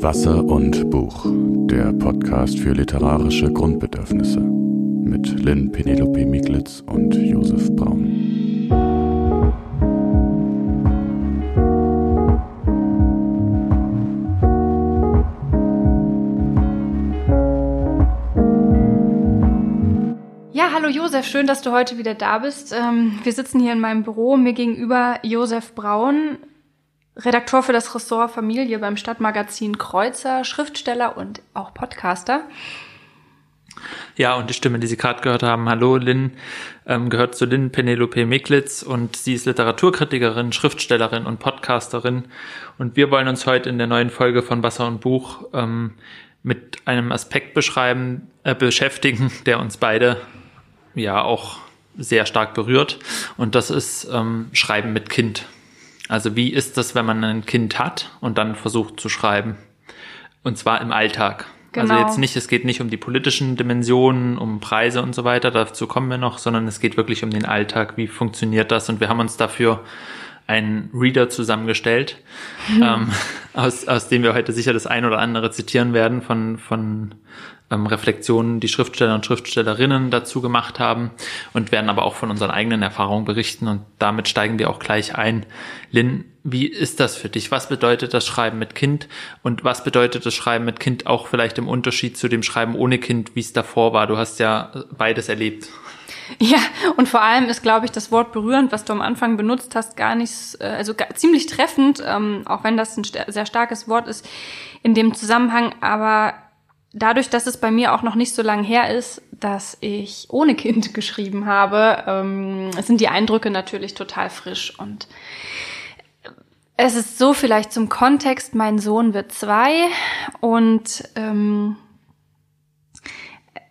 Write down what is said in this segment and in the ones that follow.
Wasser und Buch, der Podcast für literarische Grundbedürfnisse mit Lynn Penelope Miglitz und Josef Braun. Ja, hallo Josef, schön, dass du heute wieder da bist. Ähm, wir sitzen hier in meinem Büro, mir gegenüber Josef Braun, Redakteur für das Ressort Familie beim Stadtmagazin Kreuzer, Schriftsteller und auch Podcaster. Ja, und die Stimme, die Sie gerade gehört haben, hallo Lynn, ähm, gehört zu Lynn Penelope Miklitz und sie ist Literaturkritikerin, Schriftstellerin und Podcasterin. Und wir wollen uns heute in der neuen Folge von Wasser und Buch ähm, mit einem Aspekt beschreiben, äh, beschäftigen, der uns beide ja auch sehr stark berührt. Und das ist ähm, Schreiben mit Kind. Also wie ist das, wenn man ein Kind hat und dann versucht zu schreiben? Und zwar im Alltag. Also genau. Also jetzt nicht, es geht nicht um die politischen Dimensionen, um Preise und so weiter, dazu kommen wir noch, sondern es geht wirklich um den Alltag, wie funktioniert das? Und wir haben uns dafür einen Reader zusammengestellt, mhm. ähm, aus, aus dem wir heute sicher das ein oder andere zitieren werden von, von ähm, Reflexionen, die Schriftsteller und Schriftstellerinnen dazu gemacht haben und werden aber auch von unseren eigenen Erfahrungen berichten und damit steigen wir auch gleich ein. Lynn, wie ist das für dich? Was bedeutet das Schreiben mit Kind und was bedeutet das Schreiben mit Kind auch vielleicht im Unterschied zu dem Schreiben ohne Kind, wie es davor war? Du hast ja beides erlebt. Ja, und vor allem ist, glaube ich, das Wort berührend, was du am Anfang benutzt hast, gar nicht, äh, also ziemlich treffend, ähm, auch wenn das ein sehr starkes Wort ist in dem Zusammenhang. Aber dadurch, dass es bei mir auch noch nicht so lange her ist, dass ich ohne Kind geschrieben habe, ähm, sind die Eindrücke natürlich total frisch. Und es ist so vielleicht zum Kontext, mein Sohn wird zwei. Und ähm,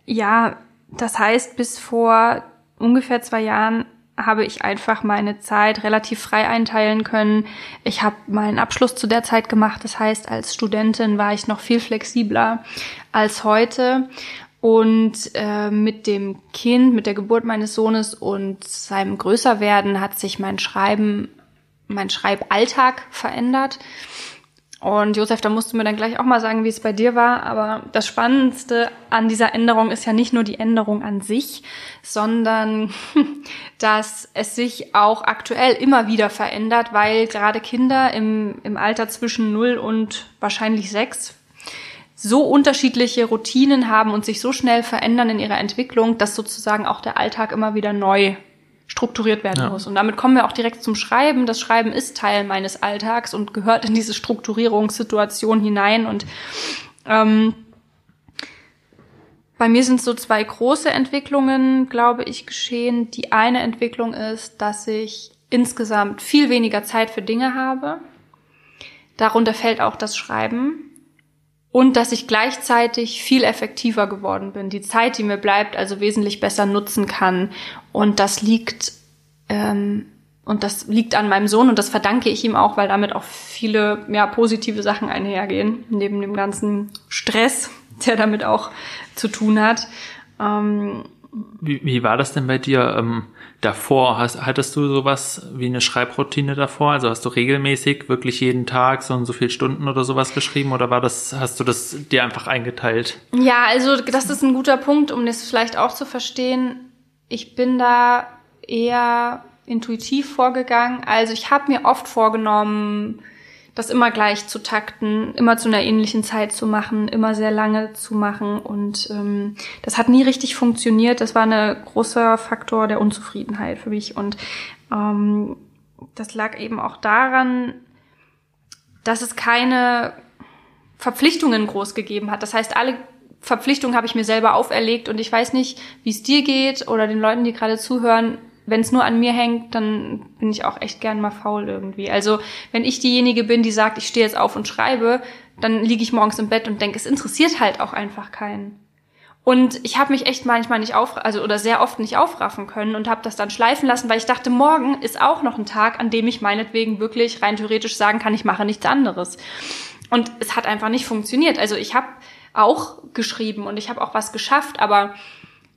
ja, das heißt, bis vor ungefähr zwei Jahren habe ich einfach meine Zeit relativ frei einteilen können. Ich habe meinen Abschluss zu der Zeit gemacht. Das heißt, als Studentin war ich noch viel flexibler als heute. Und äh, mit dem Kind, mit der Geburt meines Sohnes und seinem Größerwerden hat sich mein Schreiben, mein Schreiballtag verändert. Und Josef, da musst du mir dann gleich auch mal sagen, wie es bei dir war. Aber das Spannendste an dieser Änderung ist ja nicht nur die Änderung an sich, sondern dass es sich auch aktuell immer wieder verändert, weil gerade Kinder im, im Alter zwischen 0 und wahrscheinlich 6 so unterschiedliche Routinen haben und sich so schnell verändern in ihrer Entwicklung, dass sozusagen auch der Alltag immer wieder neu strukturiert werden ja. muss. Und damit kommen wir auch direkt zum Schreiben. Das Schreiben ist Teil meines Alltags und gehört in diese Strukturierungssituation hinein. Und ähm, bei mir sind so zwei große Entwicklungen, glaube ich, geschehen. Die eine Entwicklung ist, dass ich insgesamt viel weniger Zeit für Dinge habe. Darunter fällt auch das Schreiben und dass ich gleichzeitig viel effektiver geworden bin, die Zeit, die mir bleibt, also wesentlich besser nutzen kann. Und das liegt ähm, und das liegt an meinem Sohn und das verdanke ich ihm auch, weil damit auch viele ja, positive Sachen einhergehen, neben dem ganzen Stress, der damit auch zu tun hat. Ähm, wie, wie war das denn bei dir ähm, davor? Hast, hattest du sowas wie eine Schreibroutine davor? Also hast du regelmäßig wirklich jeden Tag so und so viele Stunden oder sowas geschrieben oder war das, hast du das dir einfach eingeteilt? Ja, also das ist ein guter Punkt, um das vielleicht auch zu verstehen. Ich bin da eher intuitiv vorgegangen. Also ich habe mir oft vorgenommen, das immer gleich zu takten, immer zu einer ähnlichen Zeit zu machen, immer sehr lange zu machen. Und ähm, das hat nie richtig funktioniert. Das war ein großer Faktor der Unzufriedenheit für mich. Und ähm, das lag eben auch daran, dass es keine Verpflichtungen groß gegeben hat. Das heißt, alle Verpflichtungen habe ich mir selber auferlegt und ich weiß nicht, wie es dir geht oder den Leuten, die gerade zuhören wenn es nur an mir hängt, dann bin ich auch echt gern mal faul irgendwie. Also wenn ich diejenige bin, die sagt, ich stehe jetzt auf und schreibe, dann liege ich morgens im Bett und denke, es interessiert halt auch einfach keinen. Und ich habe mich echt manchmal nicht auf, also oder sehr oft nicht aufraffen können und habe das dann schleifen lassen, weil ich dachte, morgen ist auch noch ein Tag, an dem ich meinetwegen wirklich rein theoretisch sagen kann, ich mache nichts anderes. Und es hat einfach nicht funktioniert. Also ich habe auch geschrieben und ich habe auch was geschafft, aber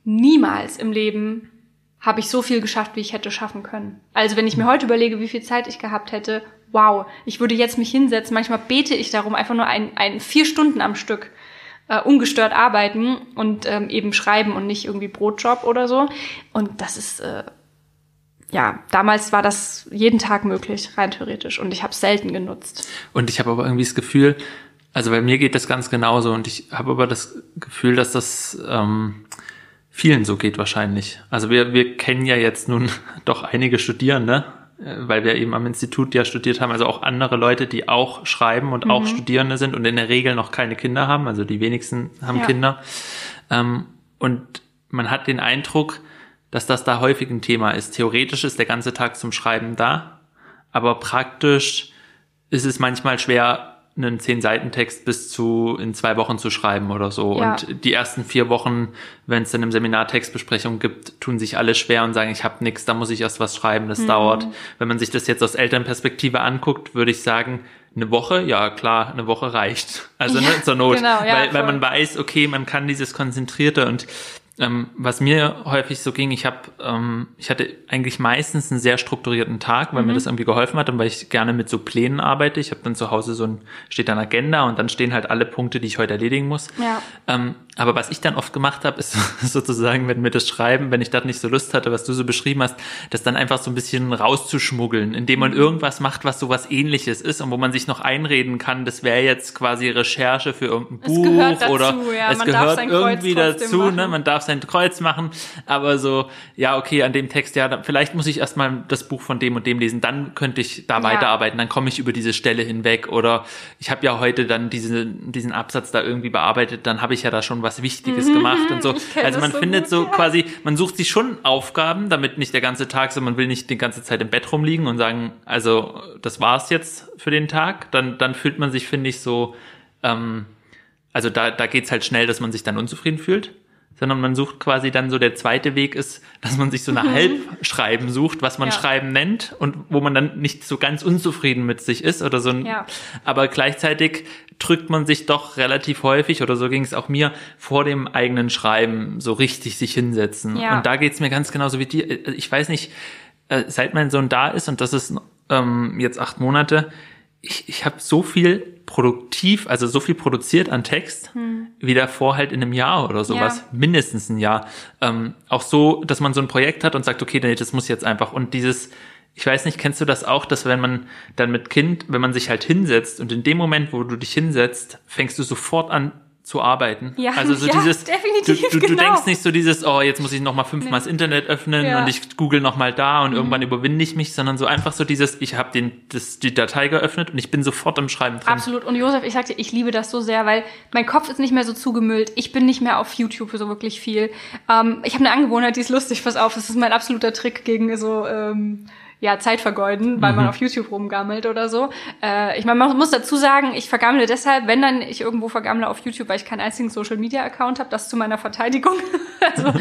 niemals im Leben habe ich so viel geschafft, wie ich hätte schaffen können. Also wenn ich mir heute überlege, wie viel Zeit ich gehabt hätte, wow, ich würde jetzt mich hinsetzen. Manchmal bete ich darum, einfach nur ein, ein vier Stunden am Stück äh, ungestört arbeiten und ähm, eben schreiben und nicht irgendwie Brotjob oder so. Und das ist äh, ja, damals war das jeden Tag möglich, rein theoretisch. Und ich habe es selten genutzt. Und ich habe aber irgendwie das Gefühl, also bei mir geht das ganz genauso. Und ich habe aber das Gefühl, dass das ähm, vielen so geht wahrscheinlich. Also wir, wir kennen ja jetzt nun doch einige Studierende, äh, weil wir eben am Institut ja studiert haben, also auch andere Leute, die auch schreiben und mhm. auch Studierende sind und in der Regel noch keine Kinder haben. Also die wenigsten haben ja. Kinder. Ähm, und man hat den Eindruck, dass das da häufig ein Thema ist. Theoretisch ist der ganze Tag zum Schreiben da, aber praktisch ist es manchmal schwer, einen zehn Seiten Text bis zu in zwei Wochen zu schreiben oder so. Ja. Und die ersten vier Wochen, wenn es dann im Seminar Textbesprechung gibt, tun sich alle schwer und sagen, ich habe nichts, da muss ich erst was schreiben, das mhm. dauert. Wenn man sich das jetzt aus Elternperspektive anguckt, würde ich sagen, eine Woche, ja klar, eine Woche reicht. Also ja, ne, zur Not, genau, ja, weil, weil man weiß, okay, man kann dieses konzentrierte und ähm, was mir häufig so ging, ich habe, ähm, ich hatte eigentlich meistens einen sehr strukturierten Tag, weil mhm. mir das irgendwie geholfen hat und weil ich gerne mit so Plänen arbeite. Ich habe dann zu Hause so ein, steht dann Agenda und dann stehen halt alle Punkte, die ich heute erledigen muss. Ja. Ähm, aber was ich dann oft gemacht habe, ist sozusagen, wenn mir das Schreiben, wenn ich da nicht so Lust hatte, was du so beschrieben hast, das dann einfach so ein bisschen rauszuschmuggeln, indem man mhm. irgendwas macht, was so was ähnliches ist und wo man sich noch einreden kann, das wäre jetzt quasi Recherche für irgendein Buch dazu, oder ja. es man gehört irgendwie dazu, ne? man darf sein Kreuz machen, aber so, ja, okay, an dem Text, ja, vielleicht muss ich erstmal das Buch von dem und dem lesen, dann könnte ich da ja. weiterarbeiten, dann komme ich über diese Stelle hinweg. Oder ich habe ja heute dann diese, diesen Absatz da irgendwie bearbeitet, dann habe ich ja da schon was Wichtiges mhm, gemacht und so. Also man so findet gut, so ja. quasi, man sucht sich schon Aufgaben, damit nicht der ganze Tag, so man will nicht die ganze Zeit im Bett rumliegen und sagen, also das war's jetzt für den Tag, dann, dann fühlt man sich, finde ich, so, ähm, also da, da geht's halt schnell, dass man sich dann unzufrieden fühlt sondern man sucht quasi dann so der zweite Weg ist, dass man sich so eine mhm. Halbschreiben sucht, was man ja. Schreiben nennt und wo man dann nicht so ganz unzufrieden mit sich ist oder so. Ein, ja. Aber gleichzeitig drückt man sich doch relativ häufig oder so ging es auch mir vor dem eigenen Schreiben so richtig sich hinsetzen. Ja. Und da geht's mir ganz genauso wie dir. Ich weiß nicht, äh, seit mein Sohn da ist und das ist ähm, jetzt acht Monate, ich, ich habe so viel produktiv, also so viel produziert an Text, hm. wie davor halt in einem Jahr oder sowas, ja. mindestens ein Jahr. Ähm, auch so, dass man so ein Projekt hat und sagt, okay, das muss jetzt einfach. Und dieses, ich weiß nicht, kennst du das auch, dass wenn man dann mit Kind, wenn man sich halt hinsetzt und in dem Moment, wo du dich hinsetzt, fängst du sofort an zu arbeiten. Ja, also so ja, dieses, definitiv, du, du, du genau. denkst nicht so dieses, oh, jetzt muss ich noch mal fünfmal nee. das Internet öffnen ja. und ich google noch mal da und mhm. irgendwann überwinde ich mich, sondern so einfach so dieses, ich habe den das, die Datei geöffnet und ich bin sofort im Schreiben drin. Absolut. Und Josef, ich sagte, ich liebe das so sehr, weil mein Kopf ist nicht mehr so zugemüllt. Ich bin nicht mehr auf YouTube so wirklich viel. Ähm, ich habe eine Angewohnheit, die ist lustig. Pass auf, das ist mein absoluter Trick gegen so ähm, ja, Zeit vergeuden, weil mhm. man auf YouTube rumgammelt oder so. Äh, ich meine, man muss dazu sagen, ich vergammle deshalb, wenn dann ich irgendwo vergammle auf YouTube, weil ich keinen einzigen Social Media Account habe, das zu meiner Verteidigung. also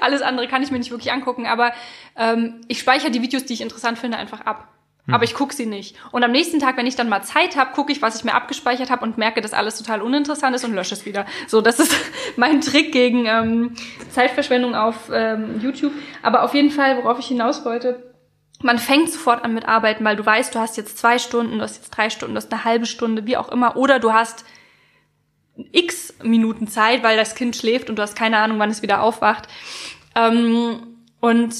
alles andere kann ich mir nicht wirklich angucken, aber ähm, ich speichere die Videos, die ich interessant finde, einfach ab. Mhm. Aber ich gucke sie nicht. Und am nächsten Tag, wenn ich dann mal Zeit habe, gucke ich, was ich mir abgespeichert habe und merke, dass alles total uninteressant ist und lösche es wieder. So, das ist mein Trick gegen ähm, Zeitverschwendung auf ähm, YouTube. Aber auf jeden Fall, worauf ich hinaus wollte, man fängt sofort an mit Arbeiten, weil du weißt, du hast jetzt zwei Stunden, du hast jetzt drei Stunden, du hast eine halbe Stunde, wie auch immer, oder du hast x Minuten Zeit, weil das Kind schläft und du hast keine Ahnung, wann es wieder aufwacht. Ähm, und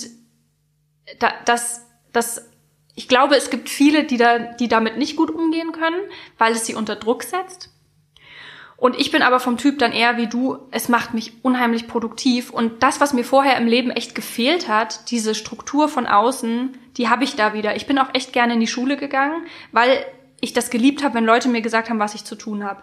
da, das, das, ich glaube, es gibt viele, die da, die damit nicht gut umgehen können, weil es sie unter Druck setzt. Und ich bin aber vom Typ dann eher wie du, es macht mich unheimlich produktiv. Und das, was mir vorher im Leben echt gefehlt hat, diese Struktur von außen, die habe ich da wieder. Ich bin auch echt gerne in die Schule gegangen, weil ich das geliebt habe, wenn Leute mir gesagt haben, was ich zu tun habe.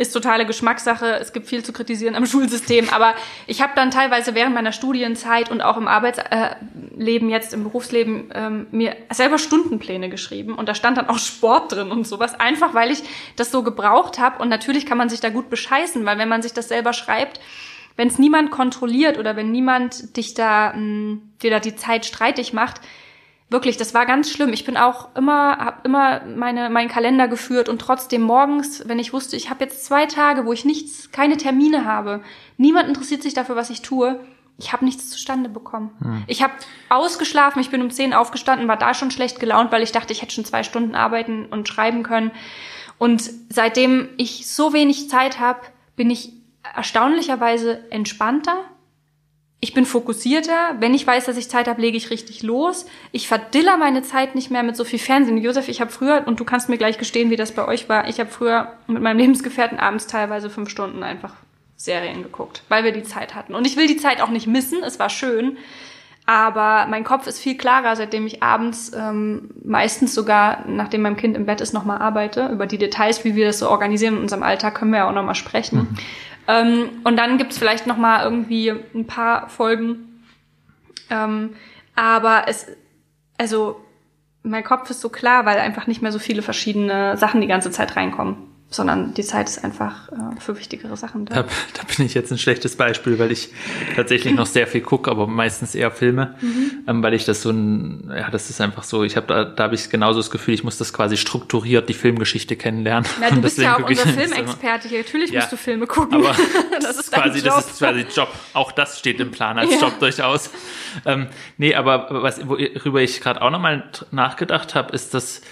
Ist totale Geschmackssache. Es gibt viel zu kritisieren am Schulsystem, aber ich habe dann teilweise während meiner Studienzeit und auch im Arbeitsleben jetzt im Berufsleben ähm, mir selber Stundenpläne geschrieben. Und da stand dann auch Sport drin und sowas, einfach weil ich das so gebraucht habe. Und natürlich kann man sich da gut bescheißen, weil wenn man sich das selber schreibt, wenn es niemand kontrolliert oder wenn niemand dich da mh, mm, dir da die Zeit streitig macht, Wirklich, das war ganz schlimm. Ich bin auch immer, habe immer meine, meinen Kalender geführt und trotzdem morgens, wenn ich wusste, ich habe jetzt zwei Tage, wo ich nichts, keine Termine habe, niemand interessiert sich dafür, was ich tue, ich habe nichts zustande bekommen. Hm. Ich habe ausgeschlafen, ich bin um zehn aufgestanden, war da schon schlecht gelaunt, weil ich dachte, ich hätte schon zwei Stunden arbeiten und schreiben können. Und seitdem ich so wenig Zeit habe, bin ich erstaunlicherweise entspannter. Ich bin fokussierter. Wenn ich weiß, dass ich Zeit habe, lege ich richtig los. Ich verdiller meine Zeit nicht mehr mit so viel Fernsehen. Josef, ich habe früher, und du kannst mir gleich gestehen, wie das bei euch war, ich habe früher mit meinem Lebensgefährten abends teilweise fünf Stunden einfach Serien geguckt, weil wir die Zeit hatten. Und ich will die Zeit auch nicht missen, es war schön. Aber mein Kopf ist viel klarer, seitdem ich abends ähm, meistens sogar, nachdem mein Kind im Bett ist, nochmal arbeite. Über die Details, wie wir das so organisieren in unserem Alltag, können wir ja auch nochmal sprechen. Mhm. Ähm, und dann gibt's vielleicht nochmal irgendwie ein paar Folgen. Ähm, aber es, also mein Kopf ist so klar, weil einfach nicht mehr so viele verschiedene Sachen die ganze Zeit reinkommen sondern die Zeit ist einfach äh, für wichtigere Sachen da. da. da. bin ich jetzt ein schlechtes Beispiel, weil ich tatsächlich noch sehr viel gucke, aber meistens eher Filme, mhm. ähm, weil ich das so ein, ja, das ist einfach so, ich habe da, da habe ich genauso das Gefühl, ich muss das quasi strukturiert die Filmgeschichte kennenlernen. Na, du bist ja auch unser Filmexperte hier, natürlich ja, musst du Filme gucken. Aber das ist quasi, das ist quasi Job. Auch das steht im Plan als ja. Job durchaus. Ähm, nee, aber was, worüber ich gerade auch nochmal nachgedacht habe, ist, dass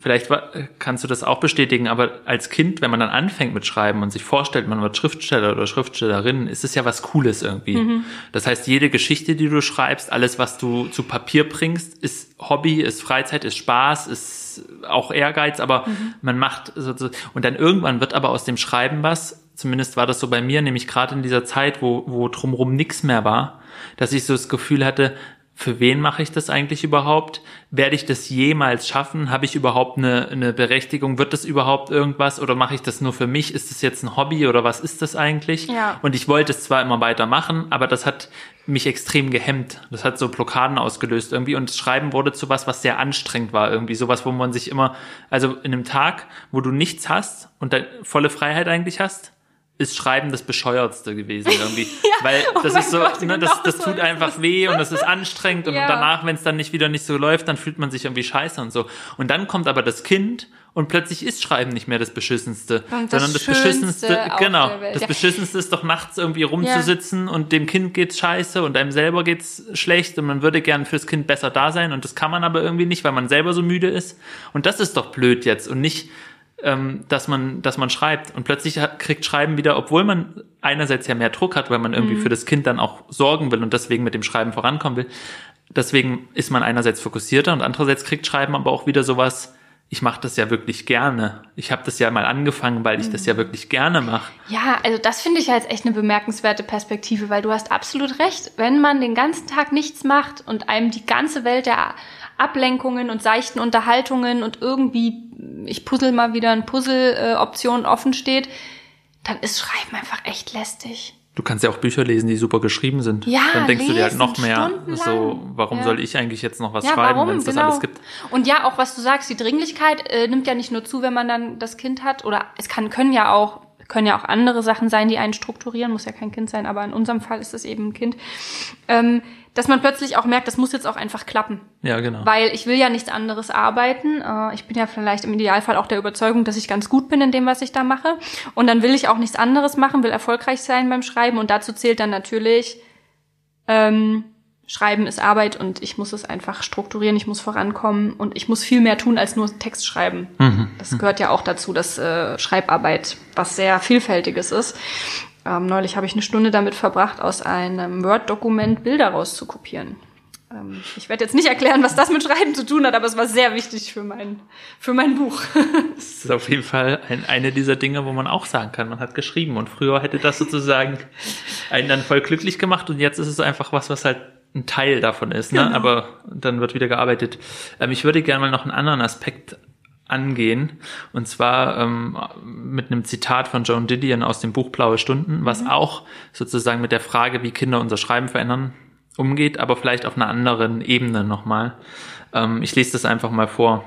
vielleicht kannst du das auch bestätigen, aber als Kind, wenn man dann anfängt mit Schreiben und sich vorstellt, man wird Schriftsteller oder Schriftstellerin, ist es ja was Cooles irgendwie. Mhm. Das heißt, jede Geschichte, die du schreibst, alles, was du zu Papier bringst, ist Hobby, ist Freizeit, ist Spaß, ist auch Ehrgeiz, aber mhm. man macht so, so, und dann irgendwann wird aber aus dem Schreiben was, zumindest war das so bei mir, nämlich gerade in dieser Zeit, wo, wo drumherum nichts mehr war, dass ich so das Gefühl hatte, für wen mache ich das eigentlich überhaupt? Werde ich das jemals schaffen? Habe ich überhaupt eine, eine Berechtigung? Wird das überhaupt irgendwas oder mache ich das nur für mich? Ist das jetzt ein Hobby oder was ist das eigentlich? Ja. Und ich wollte es zwar immer weiter machen, aber das hat mich extrem gehemmt. Das hat so Blockaden ausgelöst irgendwie und das Schreiben wurde zu was, was sehr anstrengend war irgendwie. Sowas, wo man sich immer, also in einem Tag, wo du nichts hast und volle Freiheit eigentlich hast, ist Schreiben das Bescheuertste gewesen irgendwie. ja, Weil oh das oh ist so, Gott, ne, das, das tut einfach weh und das ist anstrengend und ja. danach, wenn es dann nicht wieder nicht so läuft, dann fühlt man sich irgendwie scheiße und so. Und dann kommt aber das Kind und plötzlich ist Schreiben nicht mehr das Beschissenste, das sondern das Beschissenste, genau, das Beschissenste ist doch nachts irgendwie rumzusitzen ja. und dem Kind geht's scheiße und einem selber geht's schlecht und man würde gern fürs Kind besser da sein und das kann man aber irgendwie nicht, weil man selber so müde ist. Und das ist doch blöd jetzt und nicht, ähm, dass man, dass man schreibt. Und plötzlich kriegt Schreiben wieder, obwohl man einerseits ja mehr Druck hat, weil man irgendwie mhm. für das Kind dann auch sorgen will und deswegen mit dem Schreiben vorankommen will. Deswegen ist man einerseits fokussierter und andererseits kriegt Schreiben aber auch wieder sowas, ich mache das ja wirklich gerne. Ich habe das ja mal angefangen, weil ich das ja mhm. wirklich gerne mache. Ja, also das finde ich als echt eine bemerkenswerte Perspektive, weil du hast absolut recht. Wenn man den ganzen Tag nichts macht und einem die ganze Welt der Ablenkungen und seichten Unterhaltungen und irgendwie, ich puzzle mal wieder ein Puzzle-Option offen steht, dann ist Schreiben einfach echt lästig. Du kannst ja auch Bücher lesen, die super geschrieben sind. Ja, Dann denkst lesen, du dir halt noch mehr, so, warum ja. soll ich eigentlich jetzt noch was ja, schreiben, wenn es genau. das alles gibt? Und ja, auch was du sagst, die Dringlichkeit äh, nimmt ja nicht nur zu, wenn man dann das Kind hat, oder es kann, können ja auch, können ja auch andere Sachen sein, die einen strukturieren, muss ja kein Kind sein, aber in unserem Fall ist es eben ein Kind. Ähm, dass man plötzlich auch merkt, das muss jetzt auch einfach klappen. Ja, genau. Weil ich will ja nichts anderes arbeiten. Äh, ich bin ja vielleicht im Idealfall auch der Überzeugung, dass ich ganz gut bin in dem, was ich da mache. Und dann will ich auch nichts anderes machen, will erfolgreich sein beim Schreiben. Und dazu zählt dann natürlich, ähm, Schreiben ist Arbeit und ich muss es einfach strukturieren, ich muss vorankommen und ich muss viel mehr tun als nur Text schreiben. Mhm. Das gehört ja auch dazu, dass äh, Schreibarbeit was sehr Vielfältiges ist. Ähm, neulich habe ich eine Stunde damit verbracht, aus einem Word-Dokument Bilder rauszukopieren. Ähm, ich werde jetzt nicht erklären, was das mit Schreiben zu tun hat, aber es war sehr wichtig für mein, für mein Buch. das ist auf jeden Fall ein, eine dieser Dinge, wo man auch sagen kann, man hat geschrieben und früher hätte das sozusagen einen dann voll glücklich gemacht und jetzt ist es einfach was, was halt ein Teil davon ist, ne? Genau. aber dann wird wieder gearbeitet. Ähm, ich würde gerne mal noch einen anderen Aspekt angehen. Und zwar ähm, mit einem Zitat von Joan Didion aus dem Buch Blaue Stunden, was mhm. auch sozusagen mit der Frage, wie Kinder unser Schreiben verändern, umgeht, aber vielleicht auf einer anderen Ebene nochmal. Ähm, ich lese das einfach mal vor.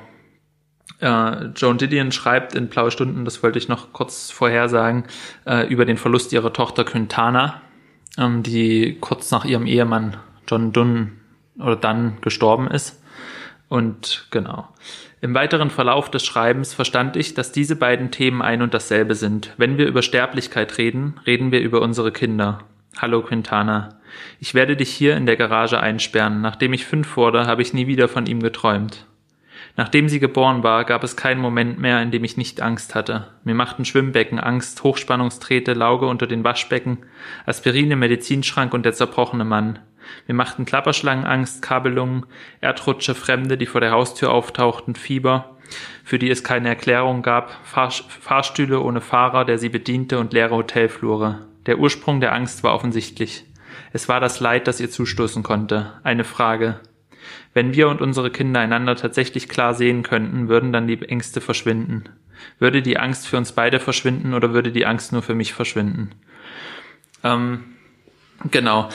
Äh, Joan Didion schreibt in Blaue Stunden, das wollte ich noch kurz vorhersagen, äh, über den Verlust ihrer Tochter Quintana, ähm, die kurz nach ihrem Ehemann John Dunn oder dann gestorben ist. Und genau. Im weiteren Verlauf des Schreibens verstand ich, dass diese beiden Themen ein und dasselbe sind. Wenn wir über Sterblichkeit reden, reden wir über unsere Kinder. Hallo Quintana. Ich werde dich hier in der Garage einsperren. Nachdem ich fünf wurde, habe ich nie wieder von ihm geträumt. Nachdem sie geboren war, gab es keinen Moment mehr, in dem ich nicht Angst hatte. Mir machten Schwimmbecken Angst, Hochspannungstrete, Lauge unter den Waschbecken, Aspirin im Medizinschrank und der zerbrochene Mann. Mir machten Klapperschlangen Angst, Kabelungen, Erdrutsche, Fremde, die vor der Haustür auftauchten, Fieber, für die es keine Erklärung gab, Fahr Fahrstühle ohne Fahrer, der sie bediente und leere Hotelflure. Der Ursprung der Angst war offensichtlich. Es war das Leid, das ihr zustoßen konnte. Eine Frage. Wenn wir und unsere Kinder einander tatsächlich klar sehen könnten, würden dann die Ängste verschwinden. Würde die Angst für uns beide verschwinden oder würde die Angst nur für mich verschwinden? Ähm, genau.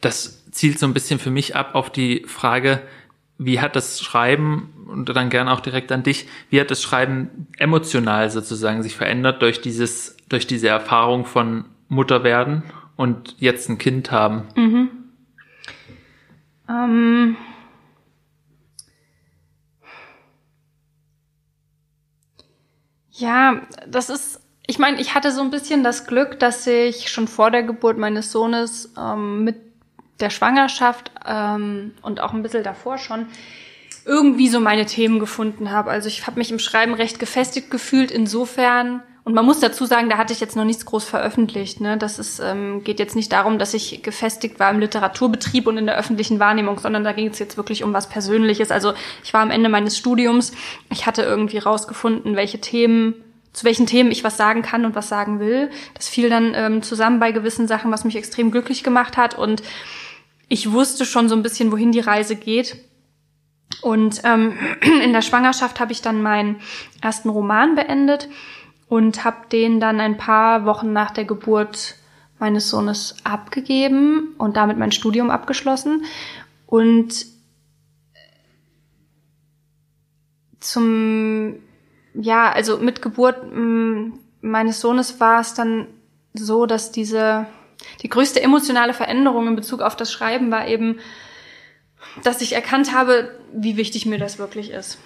Das zielt so ein bisschen für mich ab auf die Frage, wie hat das Schreiben und dann gerne auch direkt an dich, wie hat das Schreiben emotional sozusagen sich verändert durch dieses, durch diese Erfahrung von Mutter werden und jetzt ein Kind haben? Mhm. Ähm Ja, das ist, ich meine, ich hatte so ein bisschen das Glück, dass ich schon vor der Geburt meines Sohnes ähm, mit der Schwangerschaft ähm, und auch ein bisschen davor schon irgendwie so meine Themen gefunden habe. Also ich habe mich im Schreiben recht gefestigt gefühlt, insofern, und man muss dazu sagen, da hatte ich jetzt noch nichts groß veröffentlicht. Ne? Das ist, ähm, geht jetzt nicht darum, dass ich gefestigt war im Literaturbetrieb und in der öffentlichen Wahrnehmung, sondern da ging es jetzt wirklich um was Persönliches. Also ich war am Ende meines Studiums, ich hatte irgendwie rausgefunden, welche Themen zu welchen Themen ich was sagen kann und was sagen will. Das fiel dann ähm, zusammen bei gewissen Sachen, was mich extrem glücklich gemacht hat. Und ich wusste schon so ein bisschen, wohin die Reise geht. Und ähm, in der Schwangerschaft habe ich dann meinen ersten Roman beendet und habe den dann ein paar Wochen nach der Geburt meines Sohnes abgegeben und damit mein Studium abgeschlossen. Und zum, ja, also mit Geburt mm, meines Sohnes war es dann so, dass diese, die größte emotionale Veränderung in Bezug auf das Schreiben war eben, dass ich erkannt habe, wie wichtig mir das wirklich ist.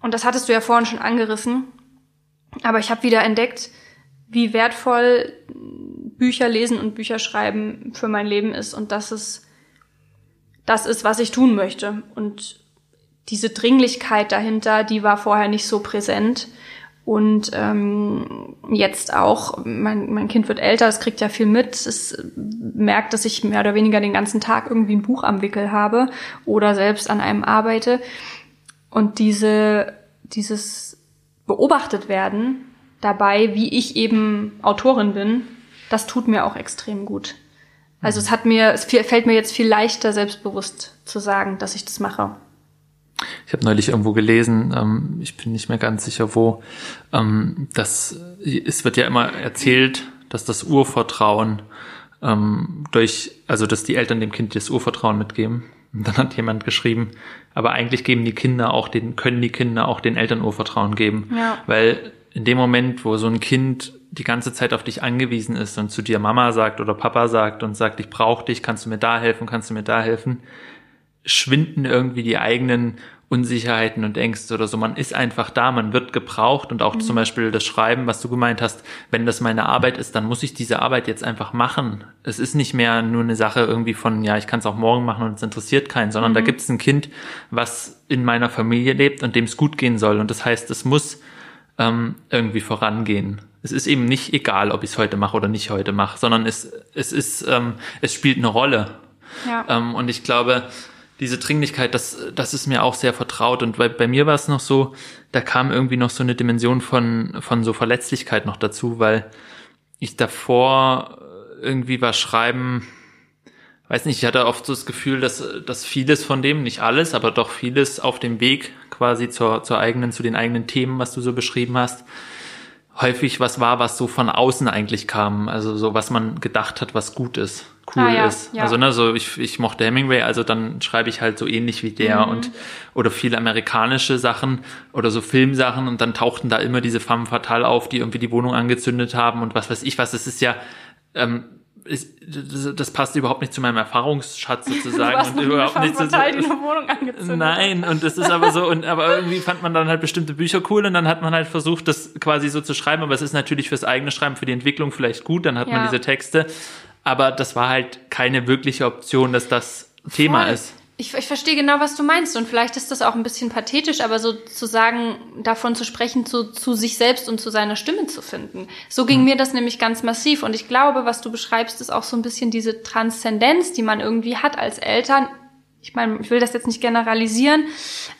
Und das hattest du ja vorhin schon angerissen. Aber ich habe wieder entdeckt, wie wertvoll Bücher lesen und Bücher schreiben für mein Leben ist und dass es das ist, was ich tun möchte. Und diese Dringlichkeit dahinter, die war vorher nicht so präsent. Und ähm, jetzt auch, mein, mein Kind wird älter, es kriegt ja viel mit, es merkt, dass ich mehr oder weniger den ganzen Tag irgendwie ein Buch am Wickel habe oder selbst an einem arbeite. Und diese, dieses beobachtet werden dabei, wie ich eben Autorin bin, das tut mir auch extrem gut. Also es hat mir, es fällt mir jetzt viel leichter, selbstbewusst zu sagen, dass ich das mache. Ich habe neulich irgendwo gelesen, ähm, ich bin nicht mehr ganz sicher wo, ähm, dass es wird ja immer erzählt, dass das Urvertrauen ähm, durch, also dass die Eltern dem Kind das Urvertrauen mitgeben. Und dann hat jemand geschrieben, aber eigentlich geben die Kinder auch den, können die Kinder auch den Eltern Urvertrauen geben. Ja. Weil in dem Moment, wo so ein Kind die ganze Zeit auf dich angewiesen ist und zu dir Mama sagt oder Papa sagt und sagt, ich brauche dich, kannst du mir da helfen, kannst du mir da helfen, schwinden irgendwie die eigenen Unsicherheiten und Ängste oder so. Man ist einfach da, man wird gebraucht und auch mhm. zum Beispiel das Schreiben, was du gemeint hast, wenn das meine Arbeit ist, dann muss ich diese Arbeit jetzt einfach machen. Es ist nicht mehr nur eine Sache irgendwie von, ja, ich kann es auch morgen machen und es interessiert keinen, sondern mhm. da gibt es ein Kind, was in meiner Familie lebt und dem es gut gehen soll. Und das heißt, es muss ähm, irgendwie vorangehen. Es ist eben nicht egal, ob ich es heute mache oder nicht heute mache, sondern es, es ist, ähm, es spielt eine Rolle. Ja. Ähm, und ich glaube, diese Dringlichkeit, das, das ist mir auch sehr vertraut. Und bei, bei mir war es noch so, da kam irgendwie noch so eine Dimension von, von so Verletzlichkeit noch dazu, weil ich davor irgendwie was schreiben, weiß nicht, ich hatte oft so das Gefühl, dass, dass vieles von dem, nicht alles, aber doch vieles auf dem Weg quasi zur, zur eigenen, zu den eigenen Themen, was du so beschrieben hast, häufig was war, was so von außen eigentlich kam. Also so, was man gedacht hat, was gut ist, cool ah, ja, ist. Ja. Also ne, so ich, ich mochte Hemingway, also dann schreibe ich halt so ähnlich wie der mhm. und oder viele amerikanische Sachen oder so Filmsachen und dann tauchten da immer diese femme fatale auf, die irgendwie die Wohnung angezündet haben und was weiß ich was. Es ist ja ähm, ist, das, das, passt überhaupt nicht zu meinem Erfahrungsschatz sozusagen und überhaupt nicht zu so. Nein, und das ist aber so und aber irgendwie fand man dann halt bestimmte Bücher cool und dann hat man halt versucht, das quasi so zu schreiben, aber es ist natürlich fürs eigene Schreiben, für die Entwicklung vielleicht gut, dann hat ja. man diese Texte, aber das war halt keine wirkliche Option, dass das Thema Voll. ist. Ich, ich verstehe genau, was du meinst. Und vielleicht ist das auch ein bisschen pathetisch, aber so zu sagen, davon zu sprechen, zu, zu sich selbst und zu seiner Stimme zu finden. So ging mir das nämlich ganz massiv. Und ich glaube, was du beschreibst, ist auch so ein bisschen diese Transzendenz, die man irgendwie hat als Eltern. Ich meine, ich will das jetzt nicht generalisieren,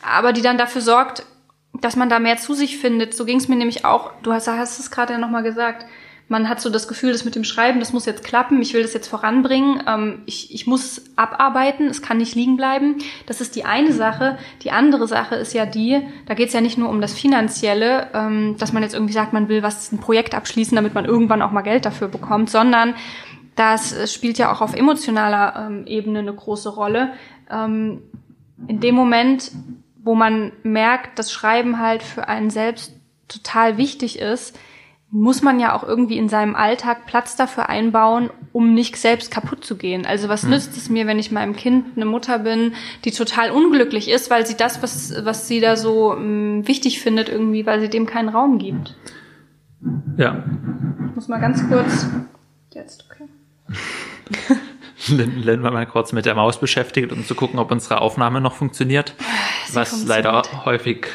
aber die dann dafür sorgt, dass man da mehr zu sich findet. So ging es mir nämlich auch. Du hast, hast es gerade ja nochmal gesagt man hat so das Gefühl, das mit dem Schreiben, das muss jetzt klappen, ich will das jetzt voranbringen, ähm, ich, ich muss abarbeiten, es kann nicht liegen bleiben. Das ist die eine Sache. Die andere Sache ist ja die, da geht es ja nicht nur um das Finanzielle, ähm, dass man jetzt irgendwie sagt, man will was, ein Projekt abschließen, damit man irgendwann auch mal Geld dafür bekommt, sondern das spielt ja auch auf emotionaler ähm, Ebene eine große Rolle. Ähm, in dem Moment, wo man merkt, dass Schreiben halt für einen selbst total wichtig ist, muss man ja auch irgendwie in seinem Alltag Platz dafür einbauen, um nicht selbst kaputt zu gehen. Also was hm. nützt es mir, wenn ich meinem Kind eine Mutter bin, die total unglücklich ist, weil sie das, was, was sie da so mh, mm, wichtig findet, irgendwie, weil sie dem keinen Raum gibt. Ja. Ich muss mal ganz kurz. Jetzt, okay. Len war mal kurz mit der Maus beschäftigt, um zu gucken, ob unsere Aufnahme noch funktioniert. Sie was funktioniert. leider häufig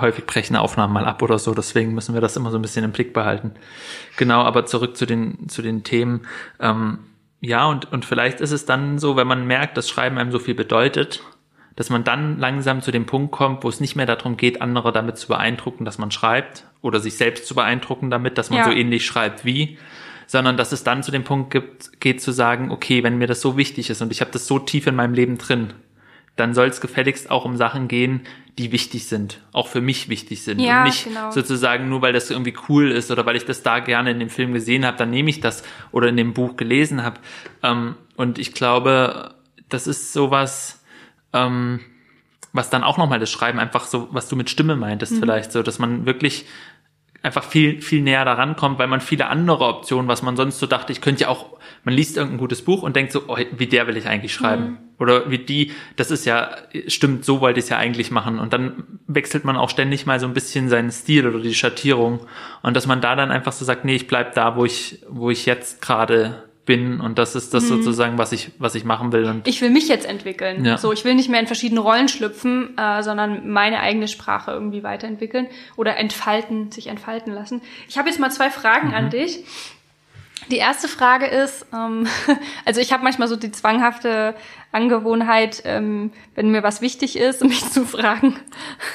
häufig brechen Aufnahmen mal ab oder so, deswegen müssen wir das immer so ein bisschen im Blick behalten. Genau, aber zurück zu den, zu den Themen. Ähm, ja, und, und vielleicht ist es dann so, wenn man merkt, dass Schreiben einem so viel bedeutet, dass man dann langsam zu dem Punkt kommt, wo es nicht mehr darum geht, andere damit zu beeindrucken, dass man schreibt oder sich selbst zu beeindrucken damit, dass man ja. so ähnlich schreibt wie, sondern dass es dann zu dem Punkt gibt, geht zu sagen, okay, wenn mir das so wichtig ist und ich habe das so tief in meinem Leben drin, dann soll es gefälligst auch um Sachen gehen, die wichtig sind, auch für mich wichtig sind. Ja, und nicht genau. sozusagen nur, weil das irgendwie cool ist oder weil ich das da gerne in dem Film gesehen habe, dann nehme ich das oder in dem Buch gelesen habe. Ähm, und ich glaube, das ist sowas, ähm, was dann auch nochmal das Schreiben einfach so, was du mit Stimme meintest mhm. vielleicht so, dass man wirklich einfach viel, viel näher daran kommt, weil man viele andere Optionen, was man sonst so dachte, ich könnte ja auch, man liest irgendein gutes Buch und denkt so, oh, wie der will ich eigentlich schreiben. Mhm. Oder wie die, das ist ja, stimmt, so wollte ich es ja eigentlich machen. Und dann wechselt man auch ständig mal so ein bisschen seinen Stil oder die Schattierung. Und dass man da dann einfach so sagt, nee, ich bleib da, wo ich, wo ich jetzt gerade bin und das ist das mhm. sozusagen, was ich, was ich machen will. Und ich will mich jetzt entwickeln. Ja. So, ich will nicht mehr in verschiedene Rollen schlüpfen, äh, sondern meine eigene Sprache irgendwie weiterentwickeln oder entfalten, sich entfalten lassen. Ich habe jetzt mal zwei Fragen mhm. an dich. Die erste Frage ist, ähm, also ich habe manchmal so die zwanghafte Angewohnheit, ähm, wenn mir was wichtig ist, mich zu fragen,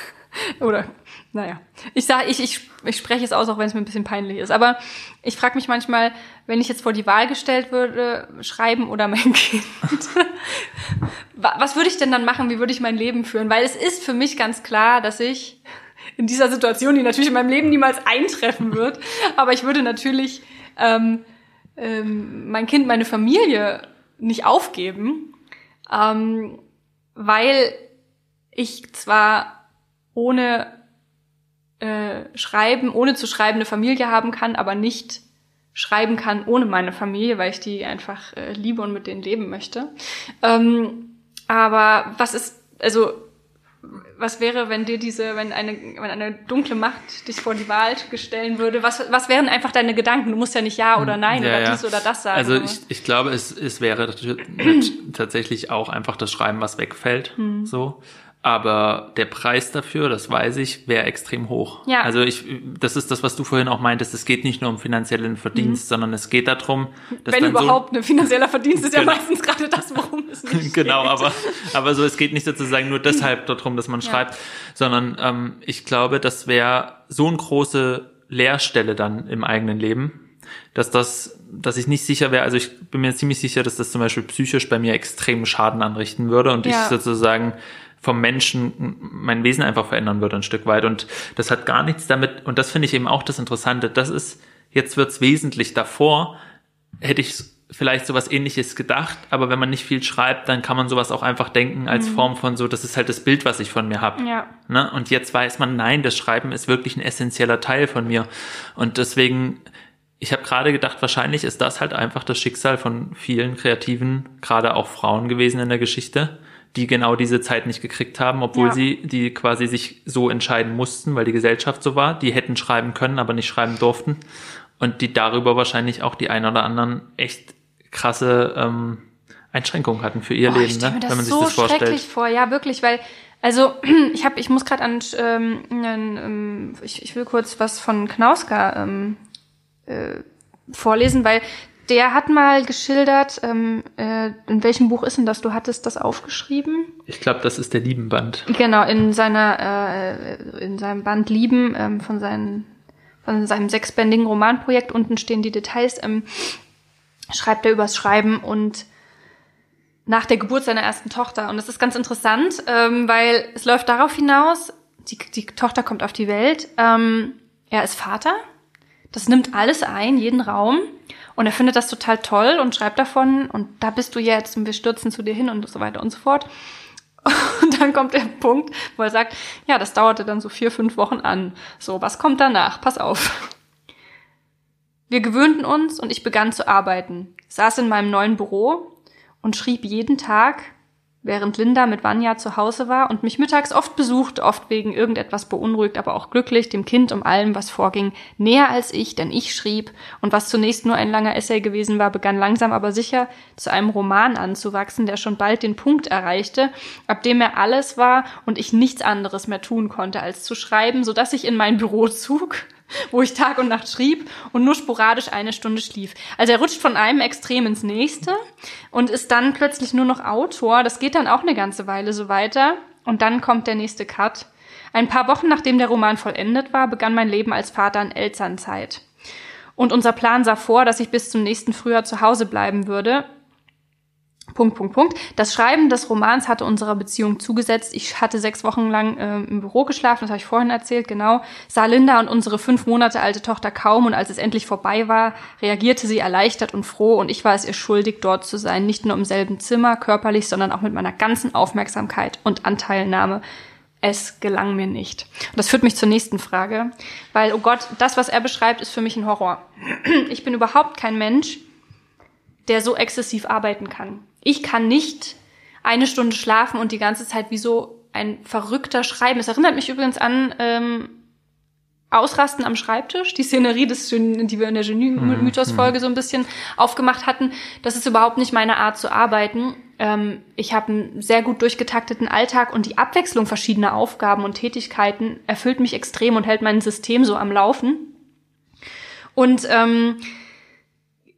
oder naja, ich sage, ich, ich, ich spreche es aus, auch wenn es mir ein bisschen peinlich ist. Aber ich frage mich manchmal, wenn ich jetzt vor die Wahl gestellt würde, schreiben oder mein Kind, was würde ich denn dann machen? Wie würde ich mein Leben führen? Weil es ist für mich ganz klar, dass ich in dieser Situation, die natürlich in meinem Leben niemals eintreffen wird, aber ich würde natürlich ähm, ähm, mein Kind, meine Familie nicht aufgeben, ähm, weil ich zwar ohne äh, schreiben, ohne zu schreiben, eine Familie haben kann, aber nicht schreiben kann ohne meine Familie, weil ich die einfach äh, liebe und mit denen leben möchte. Ähm, aber was ist, also was wäre, wenn dir diese, wenn eine, wenn eine dunkle Macht dich vor die Wahl stellen würde? Was, was wären einfach deine Gedanken? Du musst ja nicht ja oder nein ja, oder ja. dies oder das sagen. Also ich, ich glaube, es, es wäre tatsächlich auch einfach das Schreiben, was wegfällt. Hm. So. Aber der Preis dafür, das weiß ich, wäre extrem hoch. Ja. Also ich, das ist das, was du vorhin auch meintest. Es geht nicht nur um finanziellen Verdienst, mhm. sondern es geht darum, dass wenn überhaupt, so, ne finanzieller Verdienst ist genau. ja meistens gerade das, worum es nicht Genau, geht. aber aber so, es geht nicht sozusagen nur deshalb darum, dass man ja. schreibt, sondern ähm, ich glaube, das wäre so eine große Leerstelle dann im eigenen Leben, dass das, dass ich nicht sicher wäre. Also ich bin mir ziemlich sicher, dass das zum Beispiel psychisch bei mir extremen Schaden anrichten würde und ja. ich sozusagen vom Menschen mein Wesen einfach verändern würde ein Stück weit. Und das hat gar nichts damit, und das finde ich eben auch das Interessante, das ist, jetzt wird's wesentlich davor, hätte ich vielleicht sowas ähnliches gedacht, aber wenn man nicht viel schreibt, dann kann man sowas auch einfach denken als mhm. Form von so, das ist halt das Bild, was ich von mir habe. Ja. Ne? Und jetzt weiß man, nein, das Schreiben ist wirklich ein essentieller Teil von mir. Und deswegen, ich habe gerade gedacht, wahrscheinlich ist das halt einfach das Schicksal von vielen Kreativen, gerade auch Frauen gewesen in der Geschichte, die genau diese Zeit nicht gekriegt haben, obwohl ja. sie die quasi sich so entscheiden mussten, weil die Gesellschaft so war. Die hätten schreiben können, aber nicht schreiben durften. Und die darüber wahrscheinlich auch die ein oder anderen echt krasse ähm, Einschränkungen hatten für ihr Boah, Leben, ne? wenn man sich so das vorstellt. schrecklich vor, ja wirklich, weil also ich habe, ich muss gerade an, ähm, an ähm, ich, ich will kurz was von Knauska ähm, äh, vorlesen, weil der hat mal geschildert, ähm, äh, in welchem Buch ist denn das? Du hattest das aufgeschrieben? Ich glaube, das ist der Liebenband. Genau, in seiner, äh, in seinem Band Lieben ähm, von, seinen, von seinem sechsbändigen Romanprojekt. Unten stehen die Details. Ähm, schreibt er übers Schreiben und nach der Geburt seiner ersten Tochter. Und das ist ganz interessant, ähm, weil es läuft darauf hinaus, die, die Tochter kommt auf die Welt, ähm, er ist Vater, das nimmt alles ein, jeden Raum. Und er findet das total toll und schreibt davon, und da bist du jetzt und wir stürzen zu dir hin und so weiter und so fort. Und dann kommt der Punkt, wo er sagt, ja, das dauerte dann so vier, fünf Wochen an. So, was kommt danach? Pass auf. Wir gewöhnten uns und ich begann zu arbeiten, saß in meinem neuen Büro und schrieb jeden Tag, während Linda mit Vanya zu Hause war und mich mittags oft besuchte, oft wegen irgendetwas beunruhigt, aber auch glücklich, dem Kind um allem, was vorging, näher als ich, denn ich schrieb, und was zunächst nur ein langer Essay gewesen war, begann langsam aber sicher zu einem Roman anzuwachsen, der schon bald den Punkt erreichte, ab dem er alles war und ich nichts anderes mehr tun konnte, als zu schreiben, so dass ich in mein Büro zog, wo ich Tag und Nacht schrieb und nur sporadisch eine Stunde schlief. Also er rutscht von einem Extrem ins nächste und ist dann plötzlich nur noch Autor. Das geht dann auch eine ganze Weile so weiter. Und dann kommt der nächste Cut. Ein paar Wochen nachdem der Roman vollendet war, begann mein Leben als Vater in Elternzeit. Und unser Plan sah vor, dass ich bis zum nächsten Frühjahr zu Hause bleiben würde. Punkt, Punkt, Punkt. Das Schreiben des Romans hatte unserer Beziehung zugesetzt. Ich hatte sechs Wochen lang äh, im Büro geschlafen, das habe ich vorhin erzählt, genau. Sah Linda und unsere fünf Monate alte Tochter kaum und als es endlich vorbei war, reagierte sie erleichtert und froh und ich war es ihr schuldig, dort zu sein. Nicht nur im selben Zimmer, körperlich, sondern auch mit meiner ganzen Aufmerksamkeit und Anteilnahme. Es gelang mir nicht. Und das führt mich zur nächsten Frage, weil, oh Gott, das, was er beschreibt, ist für mich ein Horror. Ich bin überhaupt kein Mensch, der so exzessiv arbeiten kann. Ich kann nicht eine Stunde schlafen und die ganze Zeit wie so ein verrückter Schreiben. Es erinnert mich übrigens an ähm, Ausrasten am Schreibtisch, die Szenerie, des, die wir in der Genie-Mythos-Folge so ein bisschen aufgemacht hatten. Das ist überhaupt nicht meine Art zu arbeiten. Ähm, ich habe einen sehr gut durchgetakteten Alltag und die Abwechslung verschiedener Aufgaben und Tätigkeiten erfüllt mich extrem und hält mein System so am Laufen. Und ähm,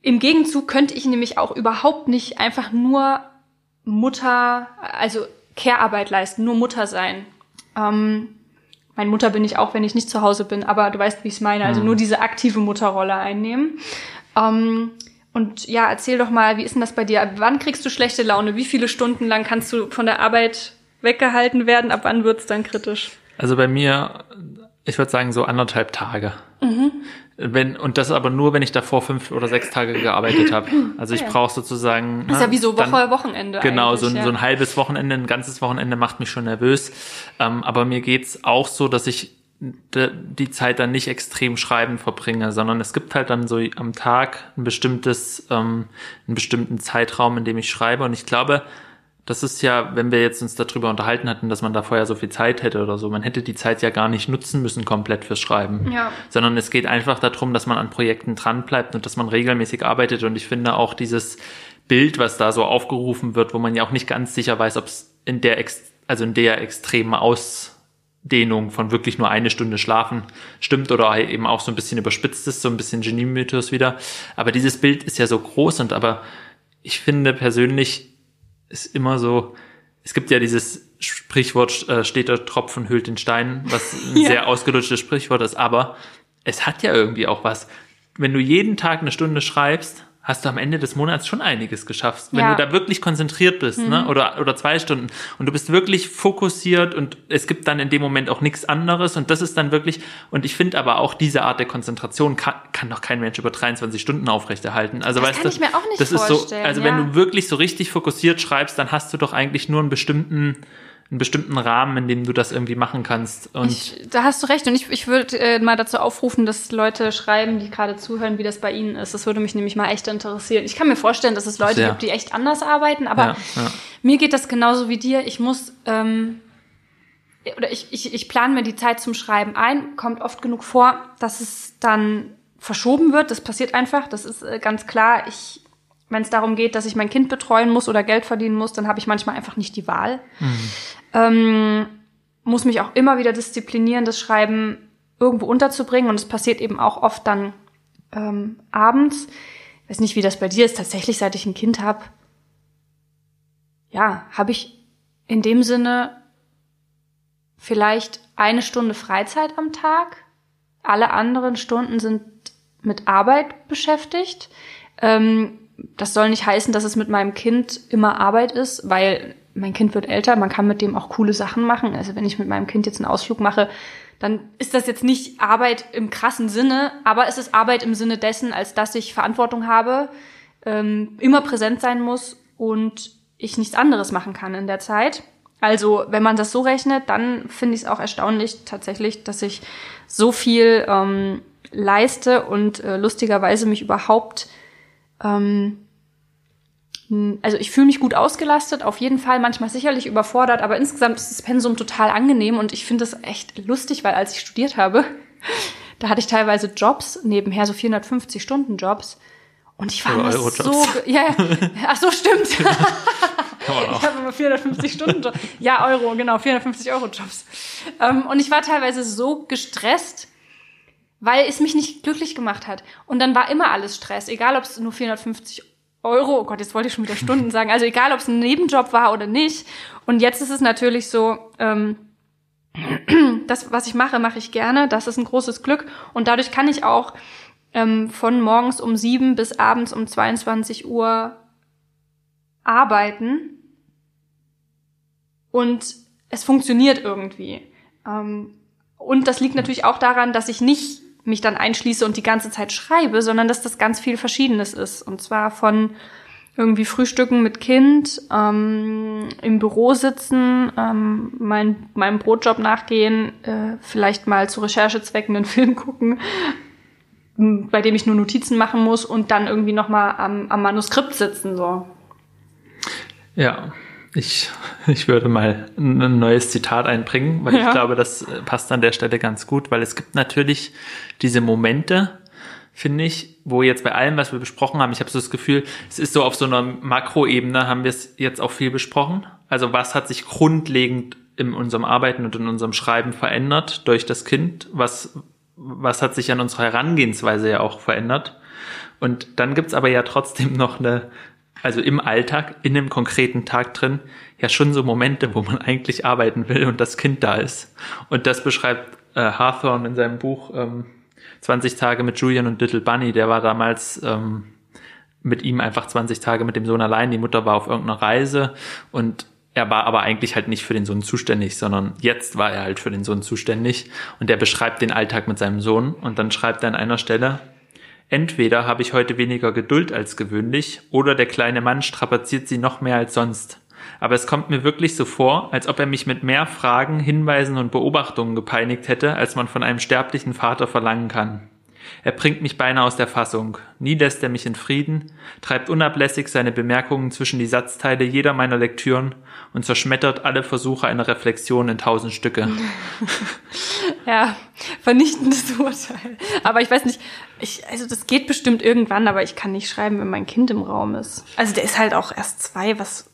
im Gegenzug könnte ich nämlich auch überhaupt nicht einfach nur Mutter, also Care-Arbeit leisten, nur Mutter sein. Ähm, meine Mutter bin ich auch, wenn ich nicht zu Hause bin, aber du weißt, wie ich es meine. Also nur diese aktive Mutterrolle einnehmen. Ähm, und ja, erzähl doch mal, wie ist denn das bei dir? Ab wann kriegst du schlechte Laune? Wie viele Stunden lang kannst du von der Arbeit weggehalten werden? Ab wann wird's dann kritisch? Also bei mir, ich würde sagen so anderthalb Tage. Wenn, und das aber nur, wenn ich davor fünf oder sechs Tage gearbeitet habe. Also ich brauche sozusagen. Das ist ne, ja wie so dann- Woche, Wochenende. Genau, so ein, ja. so ein halbes Wochenende, ein ganzes Wochenende macht mich schon nervös. Ähm, aber mir geht's auch so, dass ich die Zeit dann nicht extrem schreiben verbringe, sondern es gibt halt dann so am Tag ein bestimmtes, ähm, einen bestimmten Zeitraum, in dem ich schreibe. Und ich glaube, das ist ja, wenn wir jetzt uns darüber unterhalten hatten, dass man da vorher so viel Zeit hätte oder so, man hätte die Zeit ja gar nicht nutzen müssen komplett fürs Schreiben. Ja. Sondern es geht einfach darum, dass man an Projekten dranbleibt und dass man regelmäßig arbeitet. Und ich finde auch dieses Bild, was da so aufgerufen wird, wo man ja auch nicht ganz sicher weiß, ob es in der, also in der extremen Ausdehnung von wirklich nur eine Stunde schlafen stimmt oder eben auch so ein bisschen überspitzt ist, so ein bisschen Genie-Mythos wieder. Aber dieses Bild ist ja so groß und aber ich finde persönlich ist immer so, es gibt ja dieses Sprichwort, äh, steter Tropfen hüllt den Stein, was ein Ja. sehr ausgelutschtes Sprichwort ist, aber es hat ja irgendwie auch was. Wenn du jeden Tag eine Stunde schreibst, hast du am Ende des Monats schon einiges geschafft. Wenn Ja. du da wirklich konzentriert bist, ne? oder, oder zwei Stunden und du bist wirklich fokussiert und es gibt dann in dem Moment auch nichts anderes und das ist dann wirklich, und ich finde aber auch diese Art der Konzentration kann, kann doch kein Mensch über 23 Stunden aufrechterhalten. Also Das weißt kann du, ich mir auch nicht das ist so, also ja. wenn du wirklich so richtig fokussiert schreibst, dann hast du doch eigentlich nur einen bestimmten, einen bestimmten Rahmen, in dem du das irgendwie machen kannst. Und Ich, da hast du recht. Und ich, ich würde äh, mal dazu aufrufen, dass Leute schreiben, die gerade zuhören, wie das bei ihnen ist. Das würde mich nämlich mal echt interessieren. Ich kann mir vorstellen, dass es Leute Sehr. gibt, die echt anders arbeiten, aber Ja, ja. mir geht das genauso wie dir. Ich muss, ähm, oder ich, ich, ich plane mir die Zeit zum Schreiben ein, kommt oft genug vor, dass es dann verschoben wird. Das passiert einfach, das ist äh, ganz klar. Ich wenn es darum geht, dass ich mein Kind betreuen muss oder Geld verdienen muss, dann habe ich manchmal einfach nicht die Wahl. Ähm, muss mich auch immer wieder disziplinieren, das Schreiben irgendwo unterzubringen. Und es passiert eben auch oft dann ähm, abends. Ich weiß nicht, wie das bei dir ist. Tatsächlich, seit ich ein Kind habe, ja, habe ich in dem Sinne vielleicht eine Stunde Freizeit am Tag. Alle anderen Stunden sind mit Arbeit beschäftigt. Ähm, das soll nicht heißen, dass es mit meinem Kind immer Arbeit ist, weil mein Kind wird älter, man kann mit dem auch coole Sachen machen. Also wenn ich mit meinem Kind jetzt einen Ausflug mache, dann ist das jetzt nicht Arbeit im krassen Sinne, aber es ist Arbeit im Sinne dessen, als dass ich Verantwortung habe, ähm, immer präsent sein muss und ich nichts anderes machen kann in der Zeit. Also wenn man das so rechnet, dann finde ich es auch erstaunlich tatsächlich, dass ich so viel ähm, leiste und äh, lustigerweise mich überhaupt ähm, also ich fühle mich gut ausgelastet, auf jeden Fall, manchmal sicherlich überfordert, aber insgesamt ist das Pensum total angenehm und ich finde es echt lustig, weil als ich studiert habe, da hatte ich teilweise Jobs nebenher, so 450 Stunden Jobs. Und ich war Oder so, ja, ach so, stimmt. ich habe immer 450 Stunden Jobs. Ja, Euro, genau, 450 Euro Jobs. Und ich war teilweise so gestresst, weil es mich nicht glücklich gemacht hat. Und dann war immer alles Stress, egal ob es nur 450 Euro, oh Gott, jetzt wollte ich schon wieder Stunden sagen, also egal ob es ein Nebenjob war oder nicht. Und jetzt ist es natürlich so, ähm, das, was ich mache, mache ich gerne. Das ist ein großes Glück. Und dadurch kann ich auch ähm, von morgens um sieben bis abends um 22 Uhr arbeiten. Und es funktioniert irgendwie. Ähm, und das liegt natürlich auch daran, dass ich nicht mich dann einschließe und die ganze Zeit schreibe, sondern dass das ganz viel Verschiedenes ist. Und zwar von irgendwie Frühstücken mit Kind, ähm, im Büro sitzen, ähm, mein, meinem Brotjob nachgehen, äh, vielleicht mal zu Recherchezwecken einen Film gucken, bei dem ich nur Notizen machen muss und dann irgendwie nochmal am, am Manuskript sitzen. so. Ja, ich, ich würde mal ein neues Zitat einbringen, weil ja. ich glaube, das passt an der Stelle ganz gut, weil es gibt natürlich diese Momente, finde ich, wo jetzt bei allem, was wir besprochen haben, ich habe so das Gefühl, es ist so auf so einer Makroebene, haben wir es jetzt auch viel besprochen. Also was hat sich grundlegend in unserem Arbeiten und in unserem Schreiben verändert durch das Kind? Was, was hat sich an unserer Herangehensweise ja auch verändert? Und dann gibt's aber ja trotzdem noch eine, also im Alltag, in einem konkreten Tag drin, ja schon so Momente, wo man eigentlich arbeiten will und das Kind da ist. Und das beschreibt äh, Hawthorne in seinem Buch ähm, 20 Tage mit Julian und Little Bunny. Der war damals ähm, mit ihm einfach 20 Tage mit dem Sohn allein. Die Mutter war auf irgendeiner Reise und er war aber eigentlich halt nicht für den Sohn zuständig, sondern jetzt war er halt für den Sohn zuständig und der beschreibt den Alltag mit seinem Sohn und dann schreibt er an einer Stelle, Entweder habe ich heute weniger Geduld als gewöhnlich, oder der kleine Mann strapaziert sie noch mehr als sonst. Aber es kommt mir wirklich so vor, als ob er mich mit mehr Fragen, Hinweisen und Beobachtungen gepeinigt hätte, als man von einem sterblichen Vater verlangen kann. Er bringt mich beinahe aus der Fassung. Nie lässt er mich in Frieden, treibt unablässig seine Bemerkungen zwischen die Satzteile jeder meiner Lektüren und zerschmettert alle Versuche einer Reflexion in tausend Stücke. ja, vernichtendes Urteil. Aber ich weiß nicht, ich, also das geht bestimmt irgendwann, aber ich kann nicht schreiben, wenn mein Kind im Raum ist. Also der ist halt auch erst zwei, was,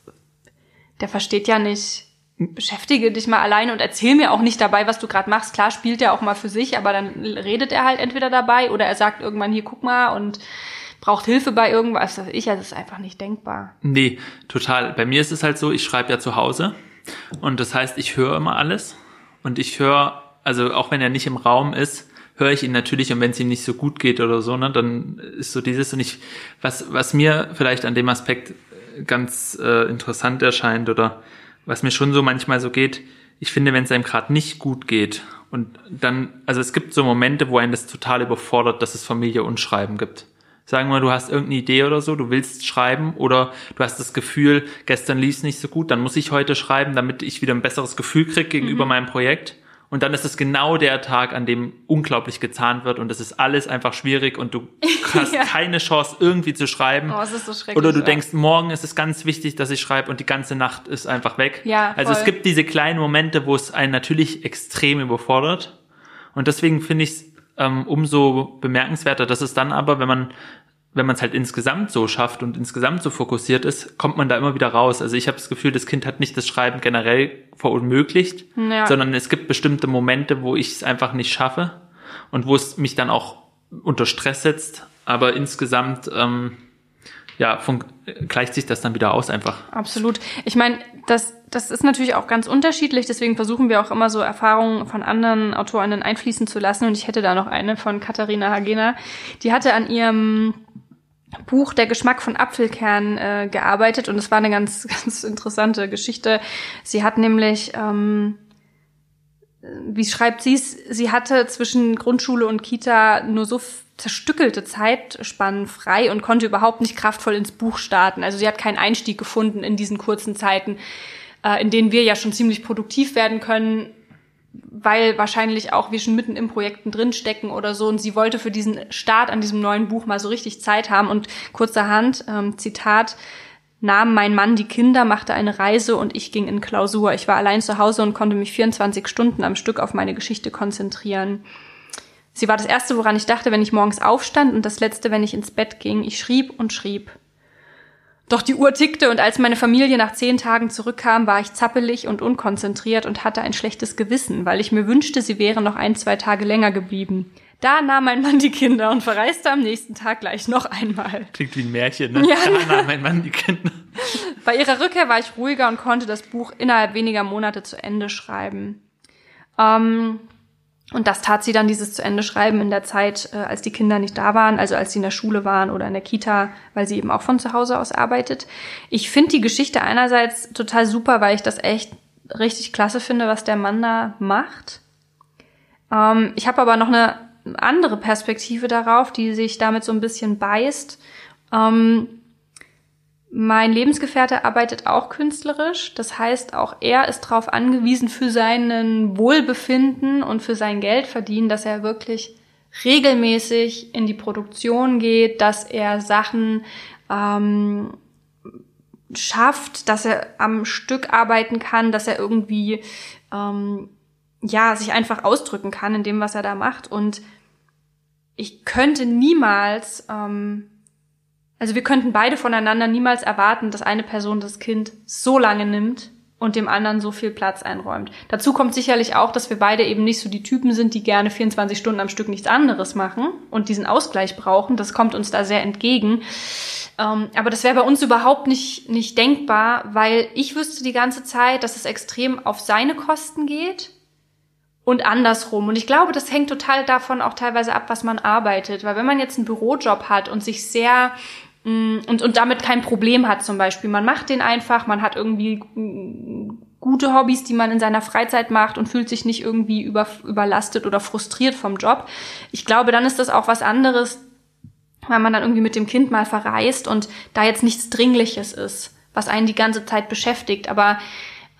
der versteht ja nicht, beschäftige dich mal alleine und erzähl mir auch nicht dabei, was du gerade machst. Klar spielt er auch mal für sich, aber dann redet er halt entweder dabei oder er sagt irgendwann hier, guck mal und braucht Hilfe bei irgendwas. Ich, das ist einfach nicht denkbar. Nee, total. Bei mir ist es halt so, ich schreibe ja zu Hause und das heißt, ich höre immer alles und ich höre, also auch wenn er nicht im Raum ist, höre ich ihn natürlich und wenn es ihm nicht so gut geht oder so, ne, dann ist so dieses und ich, was, was mir vielleicht an dem Aspekt ganz äh, interessant erscheint oder was mir schon so manchmal so geht, ich finde, wenn es einem gerade nicht gut geht und dann, also es gibt so Momente, wo einen das total überfordert, dass es Familie und Schreiben gibt. Sagen wir, du hast irgendeine Idee oder so, du willst schreiben oder du hast das Gefühl, gestern lief es nicht so gut, dann muss ich heute schreiben, damit ich wieder ein besseres Gefühl kriege gegenüber mhm. meinem Projekt. Und dann ist es genau der Tag, an dem unglaublich gezahnt wird und es ist alles einfach schwierig und du hast ja. keine Chance, irgendwie zu schreiben. Oh, es ist so schrecklich. Oder du ja. denkst, morgen ist es ganz wichtig, dass ich schreibe und die ganze Nacht ist einfach weg. Ja, also es gibt diese kleinen Momente, wo es einen natürlich extrem überfordert. Und deswegen finde ich es ähm, umso bemerkenswerter, dass es dann aber, wenn man wenn man es halt insgesamt so schafft und insgesamt so fokussiert ist, kommt man da immer wieder raus. Also ich habe das Gefühl, das Kind hat nicht das Schreiben generell verunmöglicht, ja. sondern es gibt bestimmte Momente, wo ich es einfach nicht schaffe und wo es mich dann auch unter Stress setzt. Aber insgesamt ähm, ja, gleicht sich das dann wieder aus einfach. Absolut. Ich meine, das, das ist natürlich auch ganz unterschiedlich, deswegen versuchen wir auch immer so Erfahrungen von anderen Autorinnen einfließen zu lassen. Und ich hätte da noch eine von Katharina Hagena. Die hatte an ihrem Buch Der Geschmack von Apfelkern äh, gearbeitet und es war eine ganz, ganz interessante Geschichte. Sie hat nämlich, ähm, wie schreibt sie es, sie hatte zwischen Grundschule und Kita nur so zerstückelte Zeitspannen frei und konnte überhaupt nicht kraftvoll ins Buch starten. Also sie hat keinen Einstieg gefunden in diesen kurzen Zeiten, äh, in denen wir ja schon ziemlich produktiv werden können, weil wahrscheinlich auch wir schon mitten im Projekten drinstecken oder so. Und sie wollte für diesen Start an diesem neuen Buch mal so richtig Zeit haben. Und kurzerhand, ähm, Zitat, nahm mein Mann die Kinder, machte eine Reise und ich ging in Klausur. Ich war allein zu Hause und konnte mich 24 Stunden am Stück auf meine Geschichte konzentrieren. Sie war das Erste, woran ich dachte, wenn ich morgens aufstand und das Letzte, wenn ich ins Bett ging. Ich schrieb und schrieb. Doch die Uhr tickte und als meine Familie nach zehn Tagen zurückkam, war ich zappelig und unkonzentriert und hatte ein schlechtes Gewissen, weil ich mir wünschte, sie wären noch ein, zwei Tage länger geblieben. Da nahm mein Mann die Kinder und verreiste am nächsten Tag gleich noch einmal. Klingt wie ein Märchen, ne? Ja, da nahm mein Mann die Kinder. Bei ihrer Rückkehr war ich ruhiger und konnte das Buch innerhalb weniger Monate zu Ende schreiben. Ähm, und das tat sie dann, dieses zu Ende schreiben in der Zeit, äh, als die Kinder nicht da waren, also als sie in der Schule waren oder in der Kita, weil sie eben auch von zu Hause aus arbeitet. Ich finde die Geschichte einerseits total super, weil ich das echt richtig klasse finde, was der Mann da macht. Ähm, ich habe aber noch eine andere Perspektive darauf, die sich damit so ein bisschen beißt. Ähm, mein Lebensgefährte arbeitet auch künstlerisch. Das heißt, auch er ist darauf angewiesen für seinen Wohlbefinden und für sein Geldverdienen, dass er wirklich regelmäßig in die Produktion geht, dass er Sachen ähm, schafft, dass er am Stück arbeiten kann, dass er irgendwie ähm, ja sich einfach ausdrücken kann in dem, was er da macht. Und ich könnte niemals ähm, also wir könnten beide voneinander niemals erwarten, dass eine Person das Kind so lange nimmt und dem anderen so viel Platz einräumt. Dazu kommt sicherlich auch, dass wir beide eben nicht so die Typen sind, die gerne 24 Stunden am Stück nichts anderes machen und diesen Ausgleich brauchen. Das kommt uns da sehr entgegen. Ähm, aber das wäre bei uns überhaupt nicht, nicht denkbar, weil ich wüsste die ganze Zeit, dass es extrem auf seine Kosten geht und andersrum. Und ich glaube, das hängt total davon auch teilweise ab, was man arbeitet. Weil wenn man jetzt einen Bürojob hat und sich sehr und, und damit kein Problem hat zum Beispiel. Man macht den einfach, man hat irgendwie mm, gute Hobbys, die man in seiner Freizeit macht und fühlt sich nicht irgendwie über, überlastet oder frustriert vom Job. Ich glaube, dann ist das auch was anderes, weil man dann irgendwie mit dem Kind mal verreist und da jetzt nichts Dringliches ist, was einen die ganze Zeit beschäftigt. Aber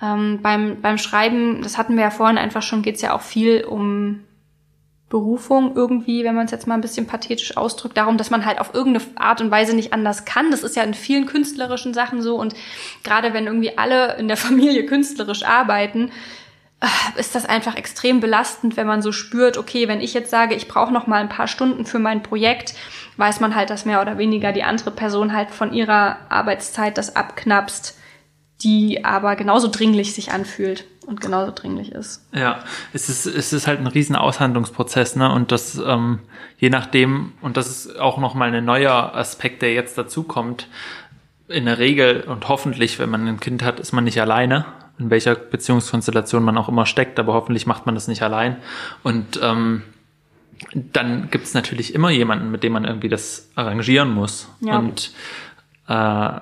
ähm, beim, beim Schreiben, das hatten wir ja vorhin einfach schon, geht's ja auch viel um Berufung irgendwie, wenn man es jetzt mal ein bisschen pathetisch ausdrückt, darum, dass man halt auf irgendeine Art und Weise nicht anders kann. Das ist ja in vielen künstlerischen Sachen so und gerade wenn irgendwie alle in der Familie künstlerisch arbeiten, äh, ist das einfach extrem belastend, wenn man so spürt, okay, wenn ich jetzt sage, ich brauche noch mal ein paar Stunden für mein Projekt, weiß man halt, dass mehr oder weniger die andere Person halt von ihrer Arbeitszeit das abknapst, die aber genauso dringlich sich anfühlt und genauso dringlich ist. Ja, es ist, es ist halt ein riesen Aushandlungsprozess, ne? Und das, ähm, je nachdem, und das ist auch nochmal ein neuer Aspekt, der jetzt dazukommt, in der Regel und hoffentlich, wenn man ein Kind hat, ist man nicht alleine, in welcher Beziehungskonstellation man auch immer steckt, aber hoffentlich macht man das nicht allein. Und ähm, dann gibt es natürlich immer jemanden, mit dem man irgendwie das arrangieren muss. Ja. Und äh,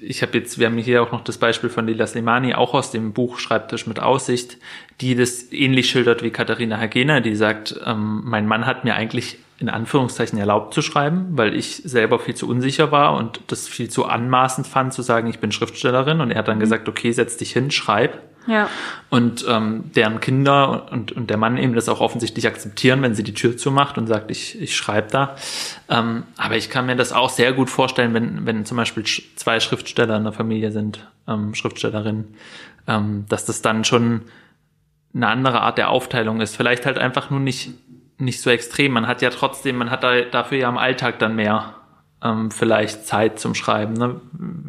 ich habe jetzt, wir haben hier auch noch das Beispiel von Lila Slimani, auch aus dem Buch Schreibtisch mit Aussicht, die das ähnlich schildert wie Katharina Hagena, die sagt, ähm, mein Mann hat mir eigentlich in Anführungszeichen erlaubt zu schreiben, weil ich selber viel zu unsicher war und das viel zu anmaßend fand, zu sagen, ich bin Schriftstellerin. Und er hat dann mhm. gesagt, okay, setz dich hin, schreib. Ja. Und ähm, deren Kinder und, und der Mann eben das auch offensichtlich akzeptieren, wenn sie die Tür zumacht und sagt, ich, ich schreibe da. Ähm, aber ich kann mir das auch sehr gut vorstellen, wenn, wenn zum Beispiel zwei Schriftsteller in der Familie sind, ähm, Schriftstellerinnen, ähm, dass das dann schon eine andere Art der Aufteilung ist. Vielleicht halt einfach nur nicht, nicht so extrem. Man hat ja trotzdem, man hat da, dafür ja im Alltag dann mehr ähm, vielleicht Zeit zum Schreiben. Ne?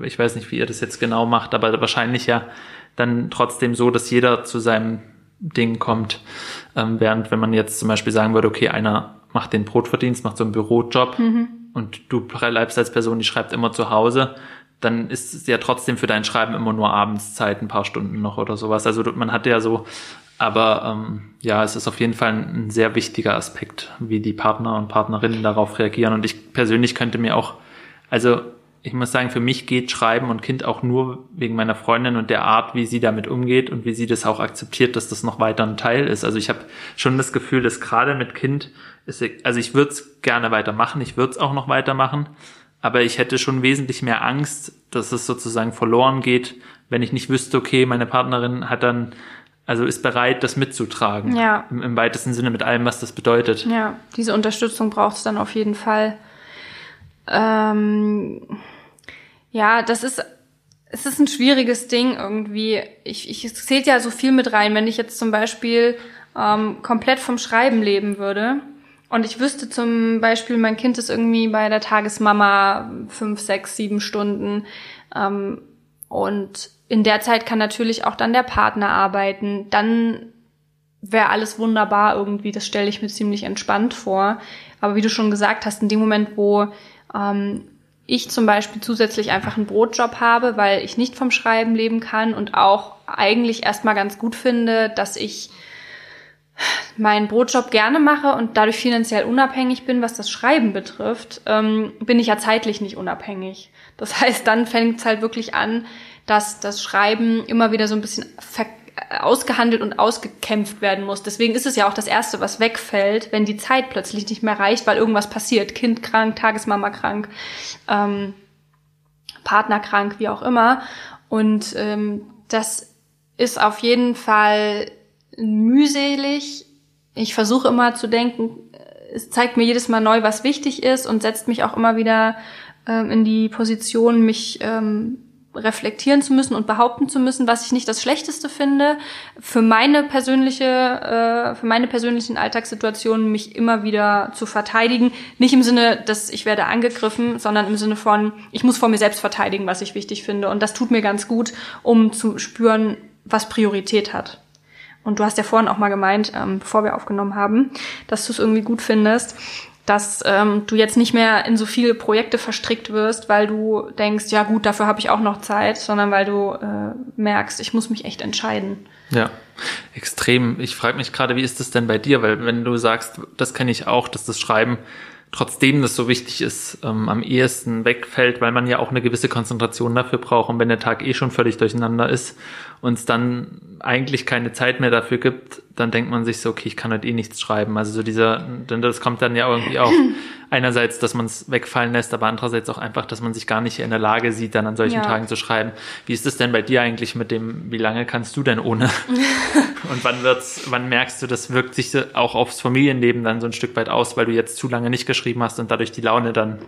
Ich weiß nicht, wie ihr das jetzt genau macht, aber wahrscheinlich ja dann trotzdem so, dass jeder zu seinem Ding kommt. Ähm, während wenn man jetzt zum Beispiel sagen würde, okay, einer macht den Brotverdienst, macht so einen Bürojob mhm. und du bleibst als Person, die schreibt immer zu Hause, dann ist es ja trotzdem für dein Schreiben immer nur abends Zeit, ein paar Stunden noch oder sowas. Also man hat ja so, aber ähm, ja, es ist auf jeden Fall ein, sehr wichtiger Aspekt, wie die Partner und Partnerinnen darauf reagieren. Und ich persönlich könnte mir auch, also ich muss sagen, für mich geht Schreiben und Kind auch nur wegen meiner Freundin und der Art, wie sie damit umgeht und wie sie das auch akzeptiert, dass das noch weiter ein Teil ist. Also ich habe schon das Gefühl, dass gerade mit Kind, ist, also ich würde es gerne weitermachen, ich würde es auch noch weitermachen, aber ich hätte schon wesentlich mehr Angst, dass es sozusagen verloren geht, wenn ich nicht wüsste, okay, meine Partnerin hat dann, also ist bereit, das mitzutragen. Ja. Im, im weitesten Sinne mit allem, was das bedeutet. Ja, diese Unterstützung braucht es dann auf jeden Fall. Ähm, ja, das ist, es ist ein schwieriges Ding irgendwie. Ich, ich es zählt ja so viel mit rein, wenn ich jetzt zum Beispiel ähm, komplett vom Schreiben leben würde und ich wüsste zum Beispiel, mein Kind ist irgendwie bei der Tagesmama fünf, sechs, sieben Stunden. Ähm, und in der Zeit kann natürlich auch dann der Partner arbeiten. Dann wäre alles wunderbar irgendwie. Das stelle ich mir ziemlich entspannt vor. Aber wie du schon gesagt hast, in dem Moment, wo ähm, ich zum Beispiel zusätzlich einfach einen Brotjob habe, weil ich nicht vom Schreiben leben kann und auch eigentlich erstmal ganz gut finde, dass ich meinen Brotjob gerne mache und dadurch finanziell unabhängig bin, was das Schreiben betrifft, ähm, bin ich ja zeitlich nicht unabhängig. Das heißt, dann fängt es halt wirklich an, dass das Schreiben immer wieder so ein bisschen ausgehandelt und ausgekämpft werden muss. Deswegen ist es ja auch das Erste, was wegfällt, wenn die Zeit plötzlich nicht mehr reicht, weil irgendwas passiert. Kind krank, Tagesmama krank, ähm, Partner krank, wie auch immer. Und ähm, das ist auf jeden Fall mühselig. Ich versuche immer zu denken, es zeigt mir jedes Mal neu, was wichtig ist und setzt mich auch immer wieder ähm, in die Position, mich ähm, reflektieren zu müssen und behaupten zu müssen, was ich nicht das Schlechteste finde, für meine persönliche, äh, für meine persönlichen Alltagssituationen mich immer wieder zu verteidigen. Nicht im Sinne, dass ich werde angegriffen, sondern im Sinne von, ich muss vor mir selbst verteidigen, was ich wichtig finde. Und das tut mir ganz gut, um zu spüren, was Priorität hat. Und du hast ja vorhin auch mal gemeint, ähm, bevor wir aufgenommen haben, dass du es irgendwie gut findest, dass ähm, du jetzt nicht mehr in so viele Projekte verstrickt wirst, weil du denkst, ja gut, dafür habe ich auch noch Zeit, sondern weil du äh, merkst, ich muss mich echt entscheiden. Ja, extrem. Ich frage mich gerade, wie ist das denn bei dir? Weil wenn du sagst, das kenne ich auch, dass das Schreiben trotzdem das so wichtig ist, ähm, am ehesten wegfällt, weil man ja auch eine gewisse Konzentration dafür braucht und wenn der Tag eh schon völlig durcheinander ist und es dann eigentlich keine Zeit mehr dafür gibt, dann denkt man sich so, okay, ich kann heute eh nichts schreiben. Also so dieser, denn das kommt dann ja irgendwie auch einerseits, dass man es wegfallen lässt, aber andererseits auch einfach, dass man sich gar nicht in der Lage sieht, dann an solchen ja. Tagen zu schreiben. Wie ist es denn bei dir eigentlich mit dem, wie lange kannst du denn ohne? und wann wird's, wann merkst du, das wirkt sich auch aufs Familienleben dann so ein Stück weit aus, weil du jetzt zu lange nicht geschrieben hast und dadurch die Laune dann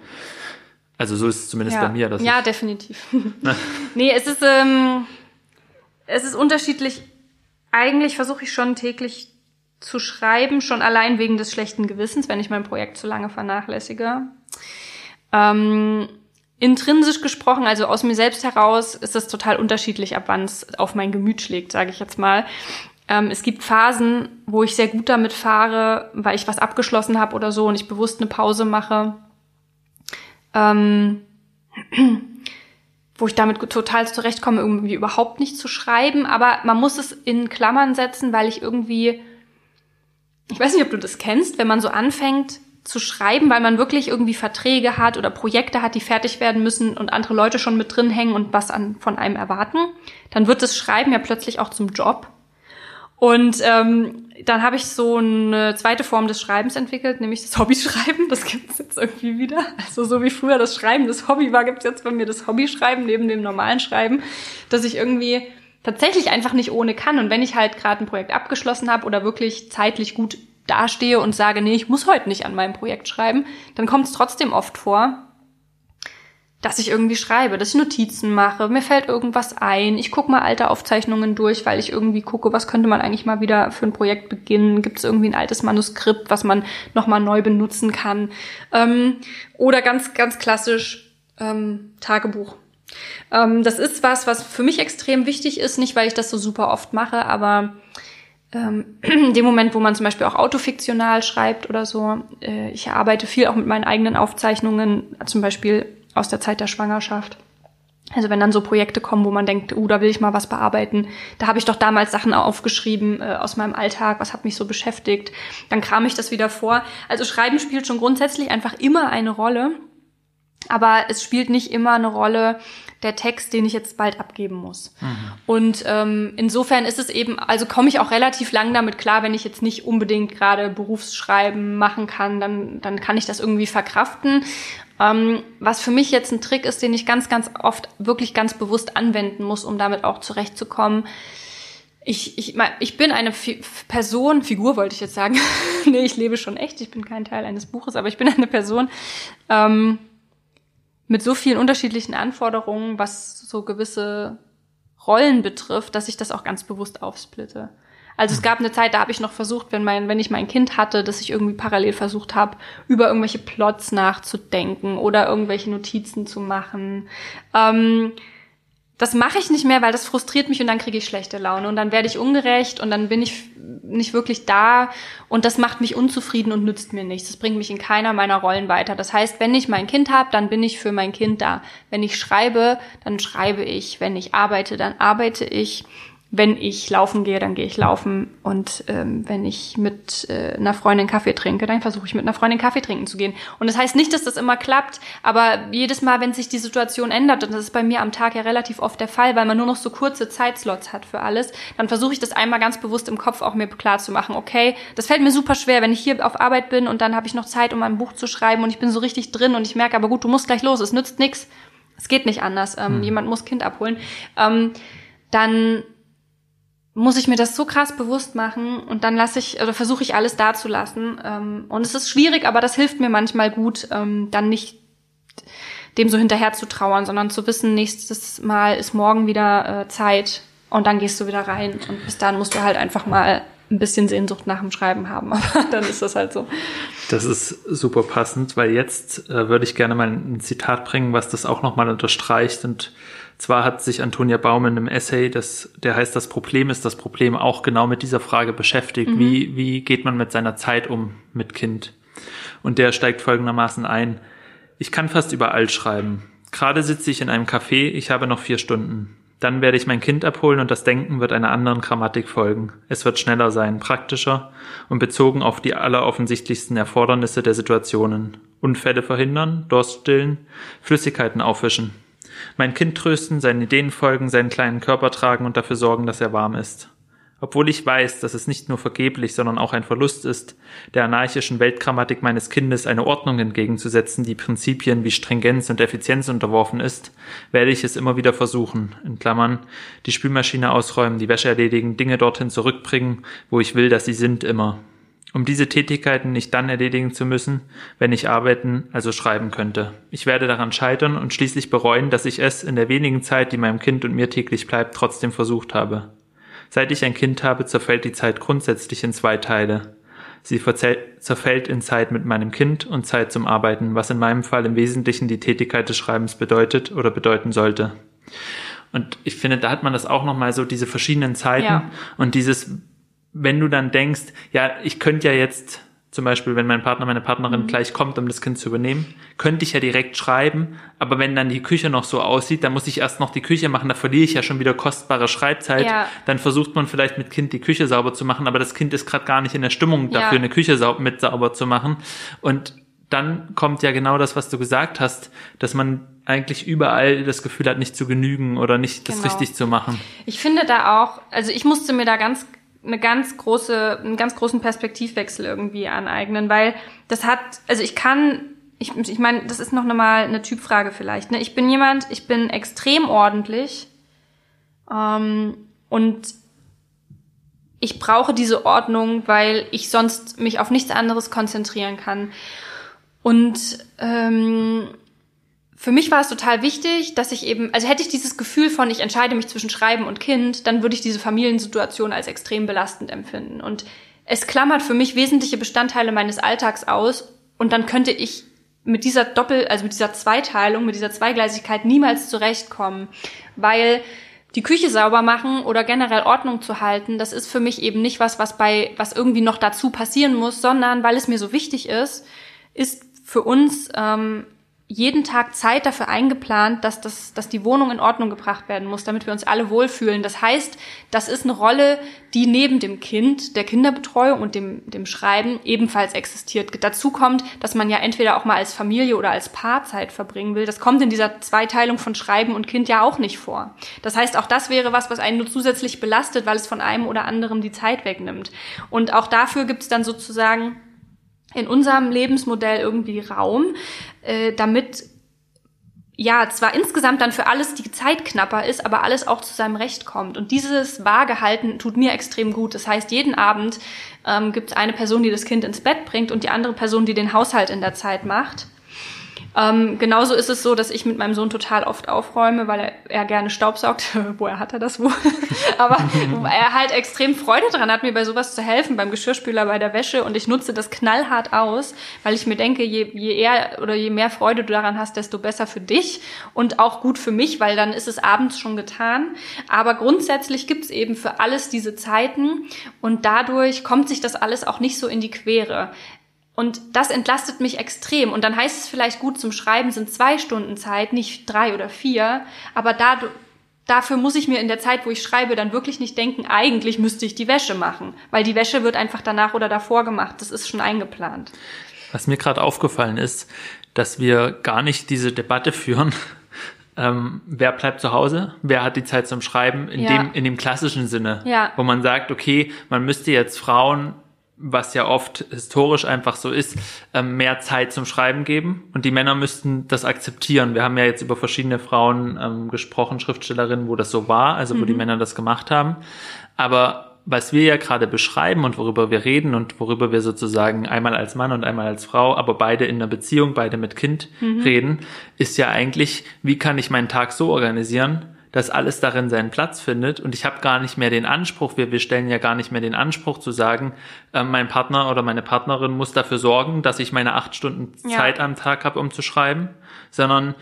also so ist es zumindest ja. bei mir. Dass ja, definitiv. nee, es ist, ähm, es ist unterschiedlich. Eigentlich versuche ich schon täglich zu schreiben, schon allein wegen des schlechten Gewissens, wenn ich mein Projekt zu lange vernachlässige. Ähm, intrinsisch gesprochen, also aus mir selbst heraus, ist es total unterschiedlich, ab wann es auf mein Gemüt schlägt, sage ich jetzt mal. Ähm, es gibt Phasen, wo ich sehr gut damit fahre, weil ich was abgeschlossen habe oder so und ich bewusst eine Pause mache. Ähm, wo ich damit total zurechtkomme, irgendwie überhaupt nicht zu schreiben. Aber man muss es in Klammern setzen, weil ich irgendwie, ich weiß nicht, ob du das kennst, wenn man so anfängt zu schreiben, weil man wirklich irgendwie Verträge hat oder Projekte hat, die fertig werden müssen und andere Leute schon mit drin hängen und was an, von einem erwarten, dann wird das Schreiben ja plötzlich auch zum Job. Und ähm, dann habe ich so eine zweite Form des Schreibens entwickelt, nämlich das Hobbyschreiben. Das gibt es jetzt irgendwie wieder. Also so wie früher das Schreiben das Hobby war, gibt es jetzt bei mir das Hobbyschreiben neben dem normalen Schreiben, dass ich irgendwie tatsächlich einfach nicht ohne kann. Und wenn ich halt gerade ein Projekt abgeschlossen habe oder wirklich zeitlich gut dastehe und sage, nee, ich muss heute nicht an meinem Projekt schreiben, dann kommt es trotzdem oft vor, dass ich irgendwie schreibe, dass ich Notizen mache, mir fällt irgendwas ein, ich gucke mal alte Aufzeichnungen durch, weil ich irgendwie gucke, was könnte man eigentlich mal wieder für ein Projekt beginnen, gibt es irgendwie ein altes Manuskript, was man nochmal neu benutzen kann. Ähm, oder ganz, ganz klassisch ähm, Tagebuch. Ähm, das ist was, was für mich extrem wichtig ist, nicht weil ich das so super oft mache, aber ähm, in dem Moment, wo man zum Beispiel auch autofiktional schreibt oder so, äh, ich arbeite viel auch mit meinen eigenen Aufzeichnungen, zum Beispiel aus der Zeit der Schwangerschaft. Also wenn dann so Projekte kommen, wo man denkt, uh, da will ich mal was bearbeiten, da habe ich doch damals Sachen aufgeschrieben äh, aus meinem Alltag, was hat mich so beschäftigt, dann kram ich das wieder vor. Also Schreiben spielt schon grundsätzlich einfach immer eine Rolle, aber es spielt nicht immer eine Rolle der Text, den ich jetzt bald abgeben muss. Mhm. Und ähm, insofern ist es eben, also komme ich auch relativ lang damit klar, wenn ich jetzt nicht unbedingt gerade Berufsschreiben machen kann, dann, dann kann ich das irgendwie verkraften. Ähm, was für mich jetzt ein Trick ist, den ich ganz, ganz oft wirklich ganz bewusst anwenden muss, um damit auch zurechtzukommen. Ich, ich, ich bin eine Fi Person, Figur wollte ich jetzt sagen. nee, ich lebe schon echt, ich bin kein Teil eines Buches, aber ich bin eine Person ähm, mit so vielen unterschiedlichen Anforderungen, was so gewisse Rollen betrifft, dass ich das auch ganz bewusst aufsplitte. Also es gab eine Zeit, da habe ich noch versucht, wenn mein, wenn ich mein Kind hatte, dass ich irgendwie parallel versucht habe, über irgendwelche Plots nachzudenken oder irgendwelche Notizen zu machen. Ähm, das mache ich nicht mehr, weil das frustriert mich und dann kriege ich schlechte Laune und dann werde ich ungerecht und dann bin ich nicht wirklich da und das macht mich unzufrieden und nützt mir nichts. Das bringt mich in keiner meiner Rollen weiter. Das heißt, wenn ich mein Kind habe, dann bin ich für mein Kind da. Wenn ich schreibe, dann schreibe ich. Wenn ich arbeite, dann arbeite ich wenn ich laufen gehe, dann gehe ich laufen. Und ähm, wenn ich mit äh, einer Freundin Kaffee trinke, dann versuche ich mit einer Freundin Kaffee trinken zu gehen. Und das heißt nicht, dass das immer klappt, aber jedes Mal, wenn sich die Situation ändert, und das ist bei mir am Tag ja relativ oft der Fall, weil man nur noch so kurze Zeitslots hat für alles, dann versuche ich das einmal ganz bewusst im Kopf auch mir klar zu machen. Okay, das fällt mir super schwer, wenn ich hier auf Arbeit bin und dann habe ich noch Zeit, um ein Buch zu schreiben und ich bin so richtig drin und ich merke, aber gut, du musst gleich los, es nützt nichts. Es geht nicht anders. Ähm, hm. Jemand muss Kind abholen. Ähm, dann muss ich mir das so krass bewusst machen und dann lasse ich oder versuche ich alles da zu lassen. Ähm, und es ist schwierig, aber das hilft mir manchmal gut, ähm, dann nicht dem so hinterher zu trauern, sondern zu wissen, nächstes Mal ist morgen wieder äh, Zeit und dann gehst du wieder rein und bis dann musst du halt einfach mal ein bisschen Sehnsucht nach dem Schreiben haben, aber dann ist das halt so. Das ist super passend, weil jetzt äh, würde ich gerne mal ein Zitat bringen, was das auch nochmal unterstreicht und zwar hat sich Antonia Baum in einem Essay, das, der heißt Das Problem ist das Problem, auch genau mit dieser Frage beschäftigt. Mhm. Wie, wie geht man mit seiner Zeit um mit Kind? Und der steigt folgendermaßen ein. Ich kann fast überall schreiben. Gerade sitze ich in einem Café, ich habe noch vier Stunden. Dann werde ich mein Kind abholen und das Denken wird einer anderen Grammatik folgen. Es wird schneller sein, praktischer und bezogen auf die alleroffensichtlichsten Erfordernisse der Situationen. Unfälle verhindern, Durst stillen, Flüssigkeiten aufwischen mein Kind trösten, seinen Ideen folgen, seinen kleinen Körper tragen und dafür sorgen, dass er warm ist. Obwohl ich weiß, dass es nicht nur vergeblich, sondern auch ein Verlust ist, der anarchischen Weltgrammatik meines Kindes eine Ordnung entgegenzusetzen, die Prinzipien wie Stringenz und Effizienz unterworfen ist, werde ich es immer wieder versuchen, in Klammern, die Spülmaschine ausräumen, die Wäsche erledigen, Dinge dorthin zurückbringen, wo ich will, dass sie sind, immer um diese Tätigkeiten nicht dann erledigen zu müssen, wenn ich arbeiten, also schreiben könnte. Ich werde daran scheitern und schließlich bereuen, dass ich es in der wenigen Zeit, die meinem Kind und mir täglich bleibt, trotzdem versucht habe. Seit ich ein Kind habe, zerfällt die Zeit grundsätzlich in zwei Teile. Sie zerfällt in Zeit mit meinem Kind und Zeit zum Arbeiten, was in meinem Fall im Wesentlichen die Tätigkeit des Schreibens bedeutet oder bedeuten sollte. Und ich finde, da hat man das auch nochmal so, diese verschiedenen Zeiten ja. und dieses, wenn du dann denkst, ja, ich könnte ja jetzt zum Beispiel, wenn mein Partner, meine Partnerin mhm. gleich kommt, um das Kind zu übernehmen, könnte ich ja direkt schreiben, aber wenn dann die Küche noch so aussieht, dann muss ich erst noch die Küche machen, da verliere ich ja schon wieder kostbare Schreibzeit. Ja. Dann versucht man vielleicht mit Kind die Küche sauber zu machen, aber das Kind ist gerade gar nicht in der Stimmung dafür, ja. eine Küche sau mit sauber zu machen. Und dann kommt ja genau das, was du gesagt hast, dass man eigentlich überall das Gefühl hat, nicht zu genügen oder nicht das genau. richtig zu machen. Ich finde da auch, also ich musste mir da ganz eine ganz große, einen ganz großen Perspektivwechsel irgendwie aneignen, weil das hat, also ich kann, ich, ich meine, das ist noch mal eine Typfrage vielleicht. Ne? Ich bin jemand, ich bin extrem ordentlich ähm, und ich brauche diese Ordnung, weil ich sonst mich auf nichts anderes konzentrieren kann. Und ähm, für mich war es total wichtig, dass ich eben, also hätte ich dieses Gefühl von, ich entscheide mich zwischen Schreiben und Kind, dann würde ich diese Familiensituation als extrem belastend empfinden. Und es klammert für mich wesentliche Bestandteile meines Alltags aus und dann könnte ich mit dieser Doppel, also mit dieser Zweiteilung, mit dieser Zweigleisigkeit niemals zurechtkommen, weil die Küche sauber machen oder generell Ordnung zu halten, das ist für mich eben nicht was, was bei, was irgendwie noch dazu passieren muss, sondern weil es mir so wichtig ist, ist für uns ähm, jeden Tag Zeit dafür eingeplant, dass, das, dass die Wohnung in Ordnung gebracht werden muss, damit wir uns alle wohlfühlen. Das heißt, das ist eine Rolle, die neben dem Kind, der Kinderbetreuung und dem, dem Schreiben ebenfalls existiert. Dazu kommt, dass man ja entweder auch mal als Familie oder als Paar Zeit verbringen will. Das kommt in dieser Zweiteilung von Schreiben und Kind ja auch nicht vor. Das heißt, auch das wäre was, was einen nur zusätzlich belastet, weil es von einem oder anderem die Zeit wegnimmt. Und auch dafür gibt es dann sozusagen in unserem Lebensmodell irgendwie Raum, äh, damit ja, zwar insgesamt dann für alles die Zeit knapper ist, aber alles auch zu seinem Recht kommt. Und dieses Waagehalten tut mir extrem gut. Das heißt, jeden Abend ähm, gibt es eine Person, die das Kind ins Bett bringt und die andere Person, die den Haushalt in der Zeit macht. Ähm, genauso ist es so, dass ich mit meinem Sohn total oft aufräume, weil er, er gerne Staubsaugt. Woher hat er das wohl? Aber er halt extrem Freude dran hat, mir bei sowas zu helfen, beim Geschirrspüler, bei der Wäsche. Und ich nutze das knallhart aus, weil ich mir denke, je, je eher oder je mehr Freude du daran hast, desto besser für dich und auch gut für mich, weil dann ist es abends schon getan. Aber grundsätzlich gibt's eben für alles diese Zeiten und dadurch kommt sich das alles auch nicht so in die Quere. Und das entlastet mich extrem. Und dann heißt es vielleicht gut, zum Schreiben sind zwei Stunden Zeit, nicht drei oder vier. Aber da, dafür muss ich mir in der Zeit, wo ich schreibe, dann wirklich nicht denken, eigentlich müsste ich die Wäsche machen. Weil die Wäsche wird einfach danach oder davor gemacht. Das ist schon eingeplant. Was mir gerade aufgefallen ist, dass wir gar nicht diese Debatte führen, ähm, wer bleibt zu Hause, wer hat die Zeit zum Schreiben, in, ja. dem, in dem klassischen Sinne, ja. wo man sagt, okay, man müsste jetzt Frauen was ja oft historisch einfach so ist, ähm, mehr Zeit zum Schreiben geben. Und die Männer müssten das akzeptieren. Wir haben ja jetzt über verschiedene Frauen ähm, gesprochen, Schriftstellerinnen, wo das so war, also wo mhm. die Männer das gemacht haben. Aber was wir ja gerade beschreiben und worüber wir reden und worüber wir sozusagen einmal als Mann und einmal als Frau, aber beide in einer Beziehung, beide mit Kind mhm. reden, ist ja eigentlich, wie kann ich meinen Tag so organisieren, dass alles darin seinen Platz findet und ich habe gar nicht mehr den Anspruch, wir, wir stellen ja gar nicht mehr den Anspruch zu sagen, äh, mein Partner oder meine Partnerin muss dafür sorgen, dass ich meine acht Stunden ja. Zeit am Tag habe, um zu schreiben, sondern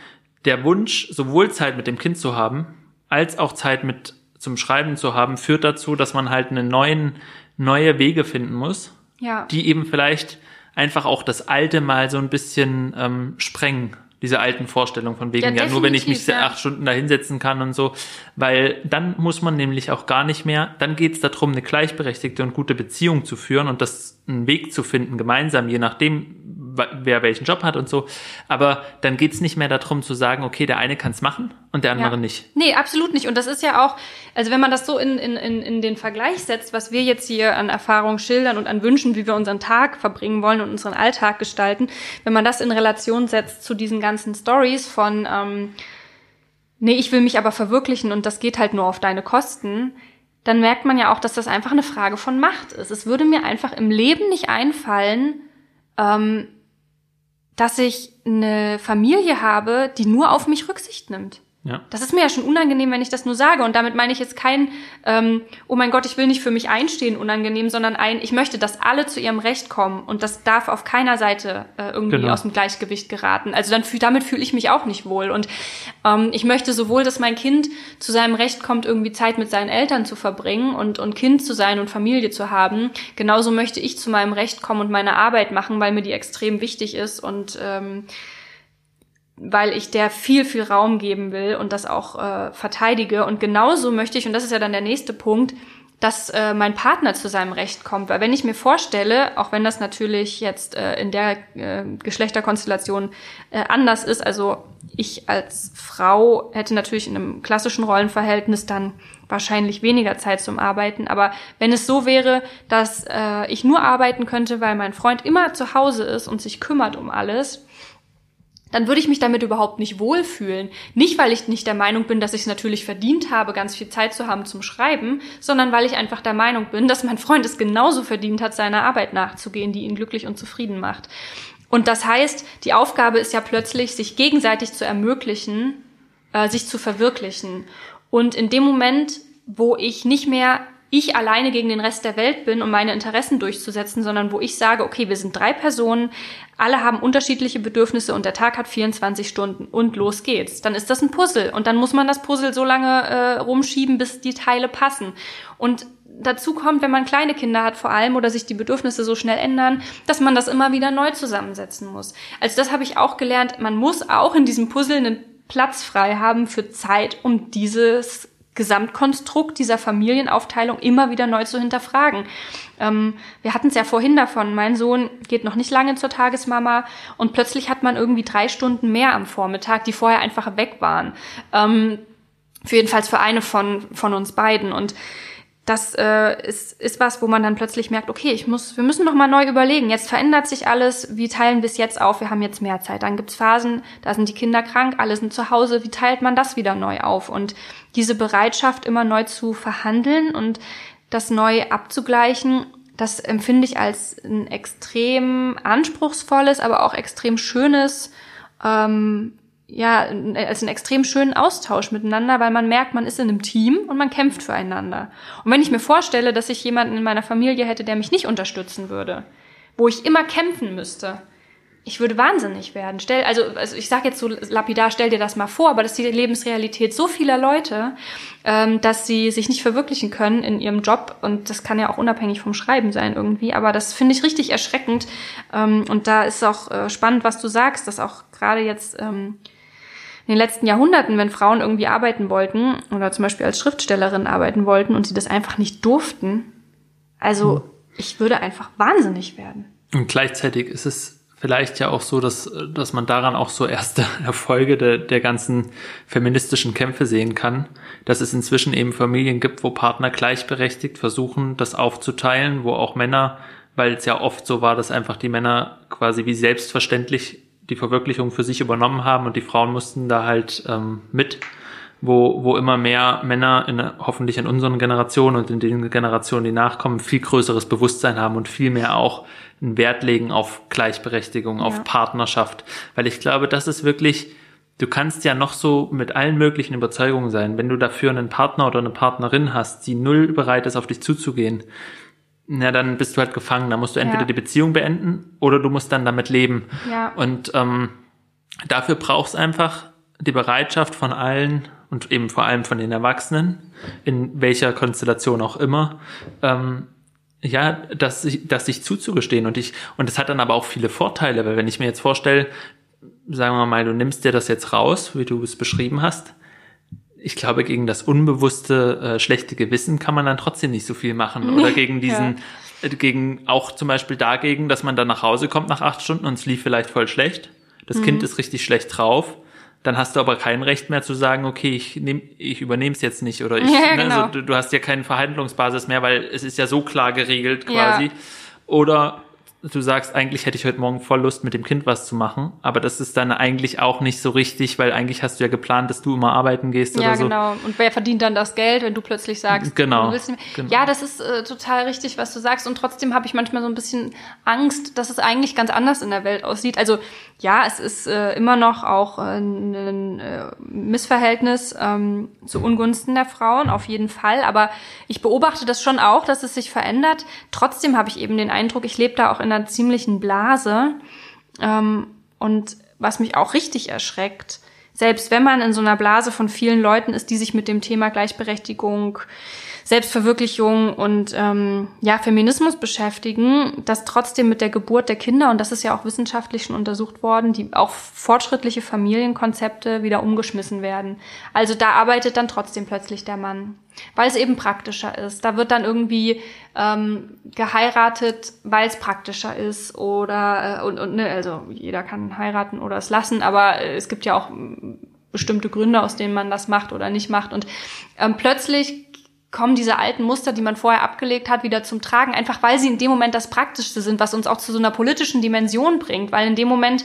der Wunsch, sowohl Zeit mit dem Kind zu haben, als auch Zeit mit zum Schreiben zu haben, führt dazu, dass man halt eine neuen, neue Wege finden muss, ja. die eben vielleicht einfach auch das Alte mal so ein bisschen ähm, sprengen diese alten Vorstellungen von wegen, ja, ja nur wenn ich mich ja. acht Stunden da hinsetzen kann und so, weil dann muss man nämlich auch gar nicht mehr, dann geht es darum, eine gleichberechtigte und gute Beziehung zu führen und das einen Weg zu finden, gemeinsam, je nachdem, wer welchen Job hat und so. Aber dann geht's nicht mehr darum zu sagen, okay, der eine kann's machen und der andere ja. nicht. Nee, absolut nicht. Und das ist ja auch, also wenn man das so in, in, in, in den Vergleich setzt, was wir jetzt hier an Erfahrungen schildern und an Wünschen, wie wir unseren Tag verbringen wollen und unseren Alltag gestalten, wenn man das in Relation setzt zu diesen ganzen Stories von ähm, nee, ich will mich aber verwirklichen und das geht halt nur auf deine Kosten, dann merkt man ja auch, dass das einfach eine Frage von Macht ist. Es würde mir einfach im Leben nicht einfallen, ähm, dass ich eine Familie habe, die nur auf mich Rücksicht nimmt. Ja. Das ist mir ja schon unangenehm, wenn ich das nur sage. Und damit meine ich jetzt kein, ähm, oh mein Gott, ich will nicht für mich einstehen, unangenehm, sondern ein, ich möchte, dass alle zu ihrem Recht kommen. Und das darf auf keiner Seite äh, irgendwie genau. aus dem Gleichgewicht geraten. Also dann damit fühle ich mich auch nicht wohl. Und ähm, ich möchte sowohl, dass mein Kind zu seinem Recht kommt, irgendwie Zeit mit seinen Eltern zu verbringen und, und Kind zu sein und Familie zu haben. Genauso möchte ich zu meinem Recht kommen und meine Arbeit machen, weil mir die extrem wichtig ist. Und ähm, weil ich der viel, viel Raum geben will und das auch äh, verteidige. Und genauso möchte ich, und das ist ja dann der nächste Punkt, dass äh, mein Partner zu seinem Recht kommt. Weil wenn ich mir vorstelle, auch wenn das natürlich jetzt äh, in der äh, Geschlechterkonstellation äh, anders ist, also ich als Frau hätte natürlich in einem klassischen Rollenverhältnis dann wahrscheinlich weniger Zeit zum Arbeiten. Aber wenn es so wäre, dass äh, ich nur arbeiten könnte, weil mein Freund immer zu Hause ist und sich kümmert um alles, dann würde ich mich damit überhaupt nicht wohlfühlen. Nicht, weil ich nicht der Meinung bin, dass ich es natürlich verdient habe, ganz viel Zeit zu haben zum Schreiben, sondern weil ich einfach der Meinung bin, dass mein Freund es genauso verdient hat, seiner Arbeit nachzugehen, die ihn glücklich und zufrieden macht. Und das heißt, die Aufgabe ist ja plötzlich, sich gegenseitig zu ermöglichen, äh, sich zu verwirklichen. Und in dem Moment, wo ich nicht mehr ich alleine gegen den Rest der Welt bin, um meine Interessen durchzusetzen, sondern wo ich sage, okay, wir sind drei Personen, alle haben unterschiedliche Bedürfnisse und der Tag hat 24 Stunden und los geht's. Dann ist das ein Puzzle und dann muss man das Puzzle so lange äh, rumschieben, bis die Teile passen. Und dazu kommt, wenn man kleine Kinder hat vor allem oder sich die Bedürfnisse so schnell ändern, dass man das immer wieder neu zusammensetzen muss. Also das habe ich auch gelernt. Man muss auch in diesem Puzzle einen Platz frei haben für Zeit, um dieses Gesamtkonstrukt dieser Familienaufteilung immer wieder neu zu hinterfragen. Ähm, wir hatten es ja vorhin davon, mein Sohn geht noch nicht lange zur Tagesmama und plötzlich hat man irgendwie drei Stunden mehr am Vormittag, die vorher einfach weg waren. Ähm, für jedenfalls für eine von, von uns beiden. Und das äh, ist, ist was, wo man dann plötzlich merkt, okay, ich muss, wir müssen noch mal neu überlegen. Jetzt verändert sich alles. Wie teilen wir es jetzt auf? Wir haben jetzt mehr Zeit. Dann gibt's Phasen, da sind die Kinder krank, alle sind zu Hause. Wie teilt man das wieder neu auf? Und diese Bereitschaft, immer neu zu verhandeln und das neu abzugleichen, das empfinde ich als ein extrem anspruchsvolles, aber auch extrem schönes ähm, ja, als einen extrem schönen Austausch miteinander, weil man merkt, man ist in einem Team und man kämpft füreinander. Und wenn ich mir vorstelle, dass ich jemanden in meiner Familie hätte, der mich nicht unterstützen würde, wo ich immer kämpfen müsste, ich würde wahnsinnig werden. Stell, also, also ich sage jetzt so lapidar, stell dir das mal vor, aber das ist die Lebensrealität so vieler Leute, ähm, dass sie sich nicht verwirklichen können in ihrem Job und das kann ja auch unabhängig vom Schreiben sein irgendwie, aber das finde ich richtig erschreckend ähm, und da ist auch äh, spannend, was du sagst, dass auch gerade jetzt ähm, in den letzten Jahrhunderten, wenn Frauen irgendwie arbeiten wollten oder zum Beispiel als Schriftstellerin arbeiten wollten und sie das einfach nicht durften, also hm. ich würde einfach wahnsinnig werden. Und gleichzeitig ist es vielleicht ja auch so, dass, dass man daran auch so erste Erfolge der, der ganzen feministischen Kämpfe sehen kann, dass es inzwischen eben Familien gibt, wo Partner gleichberechtigt versuchen, das aufzuteilen, wo auch Männer, weil es ja oft so war, dass einfach die Männer quasi wie selbstverständlich die Verwirklichung für sich übernommen haben und die Frauen mussten da halt ähm, mit, wo, wo immer mehr Männer in, hoffentlich in unseren Generationen und in den Generationen, die nachkommen, viel größeres Bewusstsein haben und viel mehr auch einen Wert legen auf Gleichberechtigung, ja. auf Partnerschaft. Weil ich glaube, das ist wirklich, du kannst ja noch so mit allen möglichen Überzeugungen sein, wenn du dafür einen Partner oder eine Partnerin hast, die null bereit ist, auf dich zuzugehen, na, dann bist du halt gefangen. Da musst du entweder ja. die Beziehung beenden oder du musst dann damit leben. Ja. Und ähm, dafür brauchst einfach die Bereitschaft von allen und eben vor allem von den Erwachsenen, in welcher Konstellation auch immer, ähm, ja, das, das sich zuzugestehen. Und ich, und das hat dann aber auch viele Vorteile, weil wenn ich mir jetzt vorstelle, sagen wir mal, du nimmst dir das jetzt raus, wie du es beschrieben hast, ich glaube, gegen das unbewusste äh, schlechte Gewissen kann man dann trotzdem nicht so viel machen. Oder gegen diesen, ja. äh, gegen auch zum Beispiel dagegen, dass man dann nach Hause kommt nach acht Stunden und es lief vielleicht voll schlecht. Das mhm. Kind ist richtig schlecht drauf. Dann hast du aber kein Recht mehr zu sagen, okay, ich nehm, ich übernehme es jetzt nicht oder ich, ja, ne, genau. also, du, du, hast ja keine Verhandlungsbasis mehr, weil es ist ja so klar geregelt quasi. Ja. Oder du sagst, eigentlich hätte ich heute Morgen voll Lust, mit dem Kind was zu machen, aber das ist dann eigentlich auch nicht so richtig, weil eigentlich hast du ja geplant, dass du immer arbeiten gehst ja, oder so. Ja, genau. Und wer verdient dann das Geld, wenn du plötzlich sagst, genau. du willst nicht mehr. Genau. Ja, das ist äh, total richtig, was du sagst. Und trotzdem habe ich manchmal so ein bisschen Angst, dass es eigentlich ganz anders in der Welt aussieht. Also ja, es ist äh, immer noch auch äh, ein äh, Missverhältnis ähm, zu Ungunsten der Frauen, auf jeden Fall. Aber ich beobachte das schon auch, dass es sich verändert. Trotzdem habe ich eben den Eindruck, ich lebe da auch in einer ziemlichen Blase. Ähm, und was mich auch richtig erschreckt, selbst wenn man in so einer Blase von vielen Leuten ist, die sich mit dem Thema Gleichberechtigung Selbstverwirklichung und ähm, ja Feminismus beschäftigen, dass trotzdem mit der Geburt der Kinder und das ist ja auch wissenschaftlich schon untersucht worden, die auch fortschrittliche Familienkonzepte wieder umgeschmissen werden. Also da arbeitet dann trotzdem plötzlich der Mann, weil es eben praktischer ist. Da wird dann irgendwie ähm, geheiratet, weil es praktischer ist oder äh, und, und ne, also jeder kann heiraten oder es lassen, aber äh, es gibt ja auch bestimmte Gründe, aus denen man das macht oder nicht macht und ähm, plötzlich kommen diese alten Muster, die man vorher abgelegt hat, wieder zum Tragen, einfach weil sie in dem Moment das Praktischste sind, was uns auch zu so einer politischen Dimension bringt, weil in dem Moment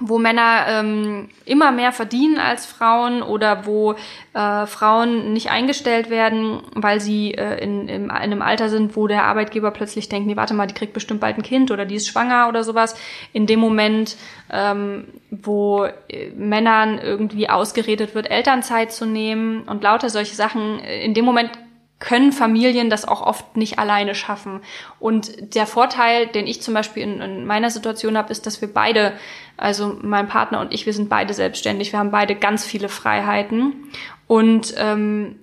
wo Männer ähm, immer mehr verdienen als Frauen oder wo äh, Frauen nicht eingestellt werden, weil sie äh, in, in, in einem Alter sind, wo der Arbeitgeber plötzlich denkt, nee, warte mal, die kriegt bestimmt bald ein Kind oder die ist schwanger oder sowas. In dem Moment, ähm, wo äh, Männern irgendwie ausgeredet wird, Elternzeit zu nehmen und lauter solche Sachen, äh, in dem Moment können Familien das auch oft nicht alleine schaffen. Und der Vorteil, den ich zum Beispiel in, in meiner Situation habe, ist, dass wir beide, also mein Partner und ich, wir sind beide selbstständig, wir haben beide ganz viele Freiheiten. Und ähm,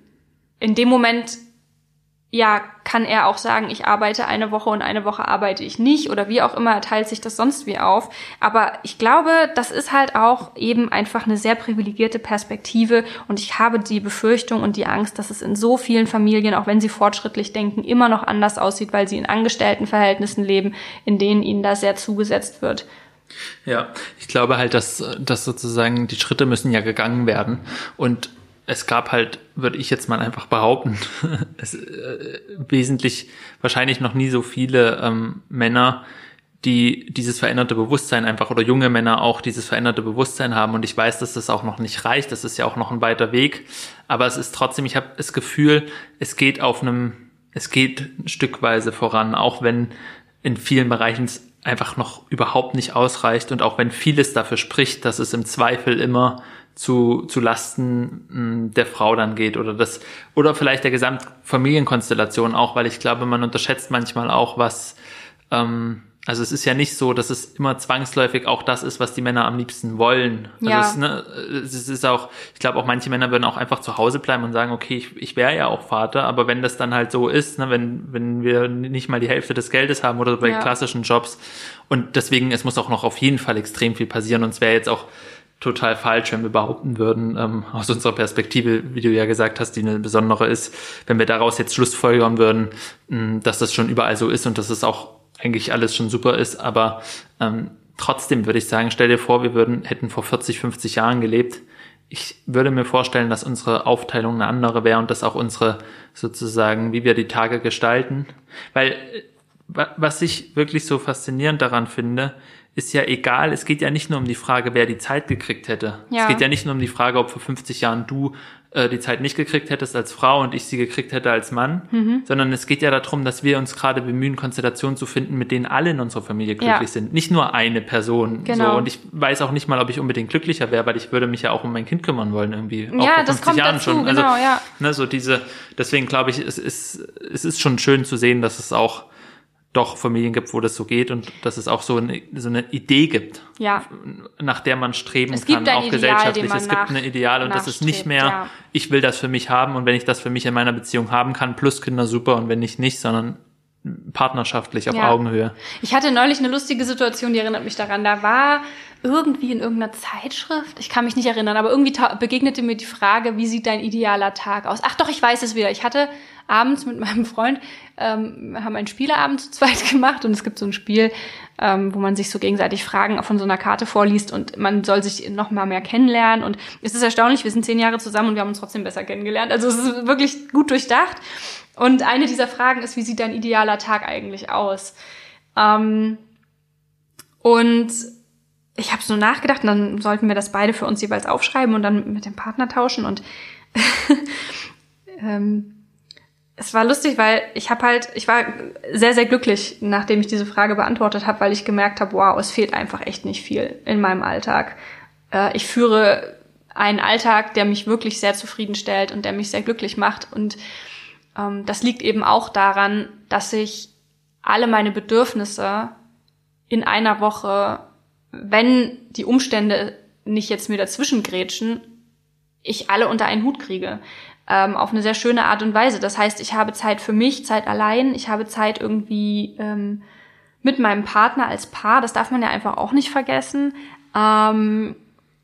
in dem Moment ja, kann er auch sagen, ich arbeite eine Woche und eine Woche arbeite ich nicht oder wie auch immer, er teilt sich das sonst wie auf. Aber ich glaube, das ist halt auch eben einfach eine sehr privilegierte Perspektive und ich habe die Befürchtung und die Angst, dass es in so vielen Familien, auch wenn sie fortschrittlich denken, immer noch anders aussieht, weil sie in Angestelltenverhältnissen leben, in denen ihnen da sehr zugesetzt wird. Ja, ich glaube halt, dass, dass sozusagen die Schritte müssen ja gegangen werden und es gab halt, würde ich jetzt mal einfach behaupten, es, äh, wesentlich wahrscheinlich noch nie so viele ähm, Männer, die dieses veränderte Bewusstsein einfach oder junge Männer auch dieses veränderte Bewusstsein haben. Und ich weiß, dass das auch noch nicht reicht. Das ist ja auch noch ein weiter Weg. Aber es ist trotzdem, ich habe das Gefühl, es geht auf einem, es geht stückweise voran, auch wenn in vielen Bereichen es einfach noch überhaupt nicht ausreicht. Und auch wenn vieles dafür spricht, dass es im Zweifel immer zu, zu Lasten hm, der Frau dann geht oder das oder vielleicht der Gesamtfamilienkonstellation auch, weil ich glaube, man unterschätzt manchmal auch, was ähm, also es ist ja nicht so, dass es immer zwangsläufig auch das ist, was die Männer am liebsten wollen. Also Ja. es, ne, es ist auch, ich glaube auch manche Männer würden auch einfach zu Hause bleiben und sagen, okay, ich, ich wäre ja auch Vater, aber wenn das dann halt so ist, ne, wenn, wenn wir nicht mal die Hälfte des Geldes haben oder bei Ja. klassischen Jobs und deswegen, es muss auch noch auf jeden Fall extrem viel passieren und es wäre jetzt auch total falsch, wenn wir behaupten würden, ähm, aus unserer Perspektive, wie du ja gesagt hast, die eine besondere ist, wenn wir daraus jetzt Schlussfolgern würden, mh, dass das schon überall so ist und dass es auch eigentlich alles schon super ist, aber ähm, trotzdem würde ich sagen, stell dir vor, wir würden, hätten vor 40, 50 Jahren gelebt. Ich würde mir vorstellen, dass unsere Aufteilung eine andere wäre und dass auch unsere sozusagen, wie wir die Tage gestalten, weil äh, wa- was ich wirklich so faszinierend daran finde, ist ja egal, es geht ja nicht nur um die Frage, wer die Zeit gekriegt hätte. Ja. Es geht ja nicht nur um die Frage, ob vor 50 Jahren du äh, die Zeit nicht gekriegt hättest als Frau und ich sie gekriegt hätte als Mann, Mhm. sondern es geht ja darum, dass wir uns gerade bemühen, Konstellationen zu finden, mit denen alle in unserer Familie glücklich Ja. sind. Nicht nur eine Person. Genau. So. Und ich weiß auch nicht mal, ob ich unbedingt glücklicher wäre, weil ich würde mich ja auch um mein Kind kümmern wollen irgendwie. auch Ja, vor das 50 kommt Jahren dazu, schon. genau, also, ja. Ne, so diese, deswegen glaube ich, es ist, es ist schon schön zu sehen, dass es auch doch Familien gibt, wo das so geht und dass es auch so eine, so eine Idee gibt, Ja. nach der man streben Es gibt kann, auch Ideal, gesellschaftlich. es gibt ein Ideal und das ist nicht mehr, ja. ich will das für mich haben und wenn ich das für mich in meiner Beziehung haben kann, plus Kinder super und wenn nicht, nicht, sondern partnerschaftlich auf Ja. Augenhöhe. Ich hatte neulich eine lustige Situation, die erinnert mich daran. Da war irgendwie in irgendeiner Zeitschrift, ich kann mich nicht erinnern, aber irgendwie begegnete mir die Frage, wie sieht dein idealer Tag aus? Ach doch, ich weiß es wieder. Ich hatte abends mit meinem Freund, ähm, haben einen Spieleabend zu zweit gemacht und es gibt so ein Spiel, ähm, wo man sich so gegenseitig Fragen von so einer Karte vorliest und man soll sich noch mal mehr kennenlernen und es ist erstaunlich, wir sind zehn Jahre zusammen und wir haben uns trotzdem besser kennengelernt. Also es ist wirklich gut durchdacht. Und eine dieser Fragen ist, wie sieht dein idealer Tag eigentlich aus? Ähm, und ich habe so nachgedacht und dann sollten wir das beide für uns jeweils aufschreiben und dann mit dem Partner tauschen. Und ähm, es war lustig, weil ich habe halt, ich war sehr, sehr glücklich, nachdem ich diese Frage beantwortet habe, weil ich gemerkt habe, wow, es fehlt einfach echt nicht viel in meinem Alltag. Äh, ich führe einen Alltag, der mich wirklich sehr zufriedenstellt und der mich sehr glücklich macht. Und ähm, das liegt eben auch daran, dass ich alle meine Bedürfnisse in einer Woche, wenn die Umstände nicht jetzt mir dazwischen grätschen, ich alle unter einen Hut kriege. Ähm, auf eine sehr schöne Art und Weise. Das heißt, ich habe Zeit für mich, Zeit allein, ich habe Zeit irgendwie ähm, mit meinem Partner als Paar, das darf man ja einfach auch nicht vergessen. Ähm,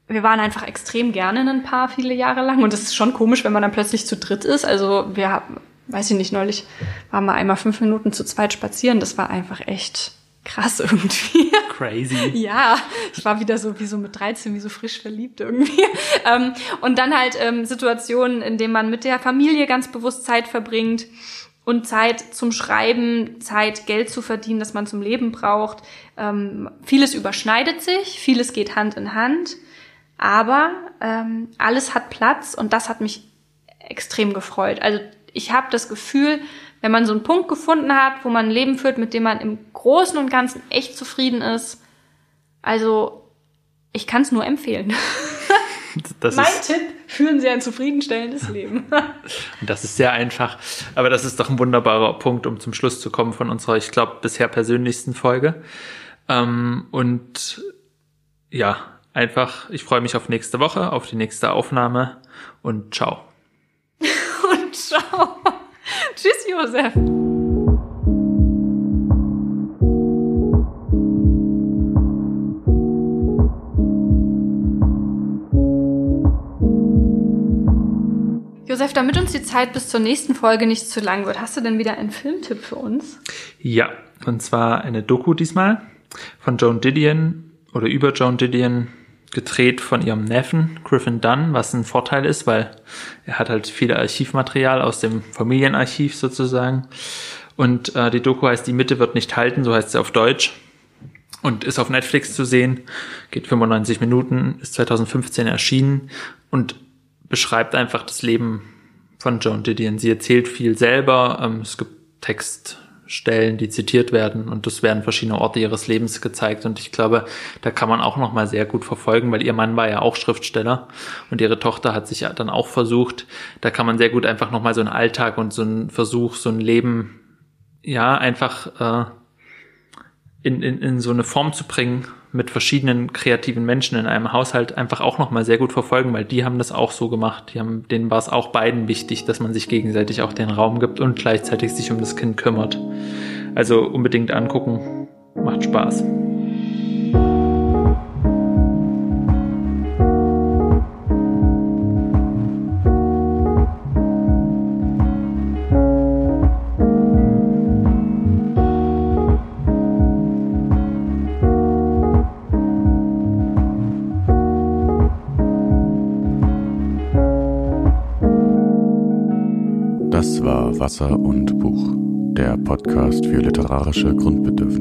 wir waren einfach extrem gerne ein Paar viele Jahre lang und das ist schon komisch, wenn man dann plötzlich zu dritt ist. Also wir haben, weiß ich nicht, neulich waren wir einmal fünf Minuten zu zweit spazieren. Das war einfach echt krass irgendwie. Crazy. Ja, ich war wieder so wie so mit 13, wie so frisch verliebt irgendwie. Ähm, und dann halt ähm, Situationen, in denen man mit der Familie ganz bewusst Zeit verbringt. und Zeit zum Schreiben, Zeit, Geld zu verdienen, das man zum Leben braucht. Ähm, vieles überschneidet sich, vieles geht Hand in Hand, aber ähm, alles hat Platz und das hat mich extrem gefreut. Also ich habe das Gefühl, wenn man so einen Punkt gefunden hat, wo man ein Leben führt, mit dem man im Großen und Ganzen echt zufrieden ist, also ich kann es nur empfehlen. Das mein ist, Tipp, führen Sie ein zufriedenstellendes Leben. das ist sehr einfach. Aber das ist doch ein wunderbarer Punkt, um zum Schluss zu kommen von unserer, ich glaube, bisher persönlichsten Folge. Ähm, und ja, einfach, ich freue mich auf nächste Woche, auf die nächste Aufnahme und ciao. und ciao. Tschüss, Josef. Josef, damit uns die Zeit bis zur nächsten Folge nicht zu lang wird, hast du denn wieder einen Filmtipp für uns? Ja, und zwar eine Doku diesmal von Joan Didion oder über Joan Didion, gedreht von ihrem Neffen Griffin Dunn, was ein Vorteil ist, weil er hat halt viel Archivmaterial aus dem Familienarchiv sozusagen. Und äh, die Doku heißt Die Mitte wird nicht halten, so heißt sie auf Deutsch. Und ist auf Netflix zu sehen, geht 95 Minuten, ist 2015 erschienen und beschreibt einfach das Leben von Joan Didion. Sie erzählt viel selber. Ähm, es gibt Textstellen, die zitiert werden und es werden verschiedene Orte ihres Lebens gezeigt. Und ich glaube, da kann man auch noch mal sehr gut verfolgen, weil ihr Mann war ja auch Schriftsteller und ihre Tochter hat sich dann auch versucht. Da kann man sehr gut einfach noch mal so einen Alltag und so einen Versuch, so ein Leben, ja, einfach äh, in, in, in so eine Form zu bringen, mit verschiedenen kreativen Menschen in einem Haushalt einfach auch nochmal sehr gut verfolgen, weil die haben das auch so gemacht. Die haben, denen war es auch beiden wichtig, dass man sich gegenseitig auch den Raum gibt und gleichzeitig sich um das Kind kümmert. Also unbedingt angucken. Macht Spaß. Wasser und Buch, der Podcast für literarische Grundbedürfnisse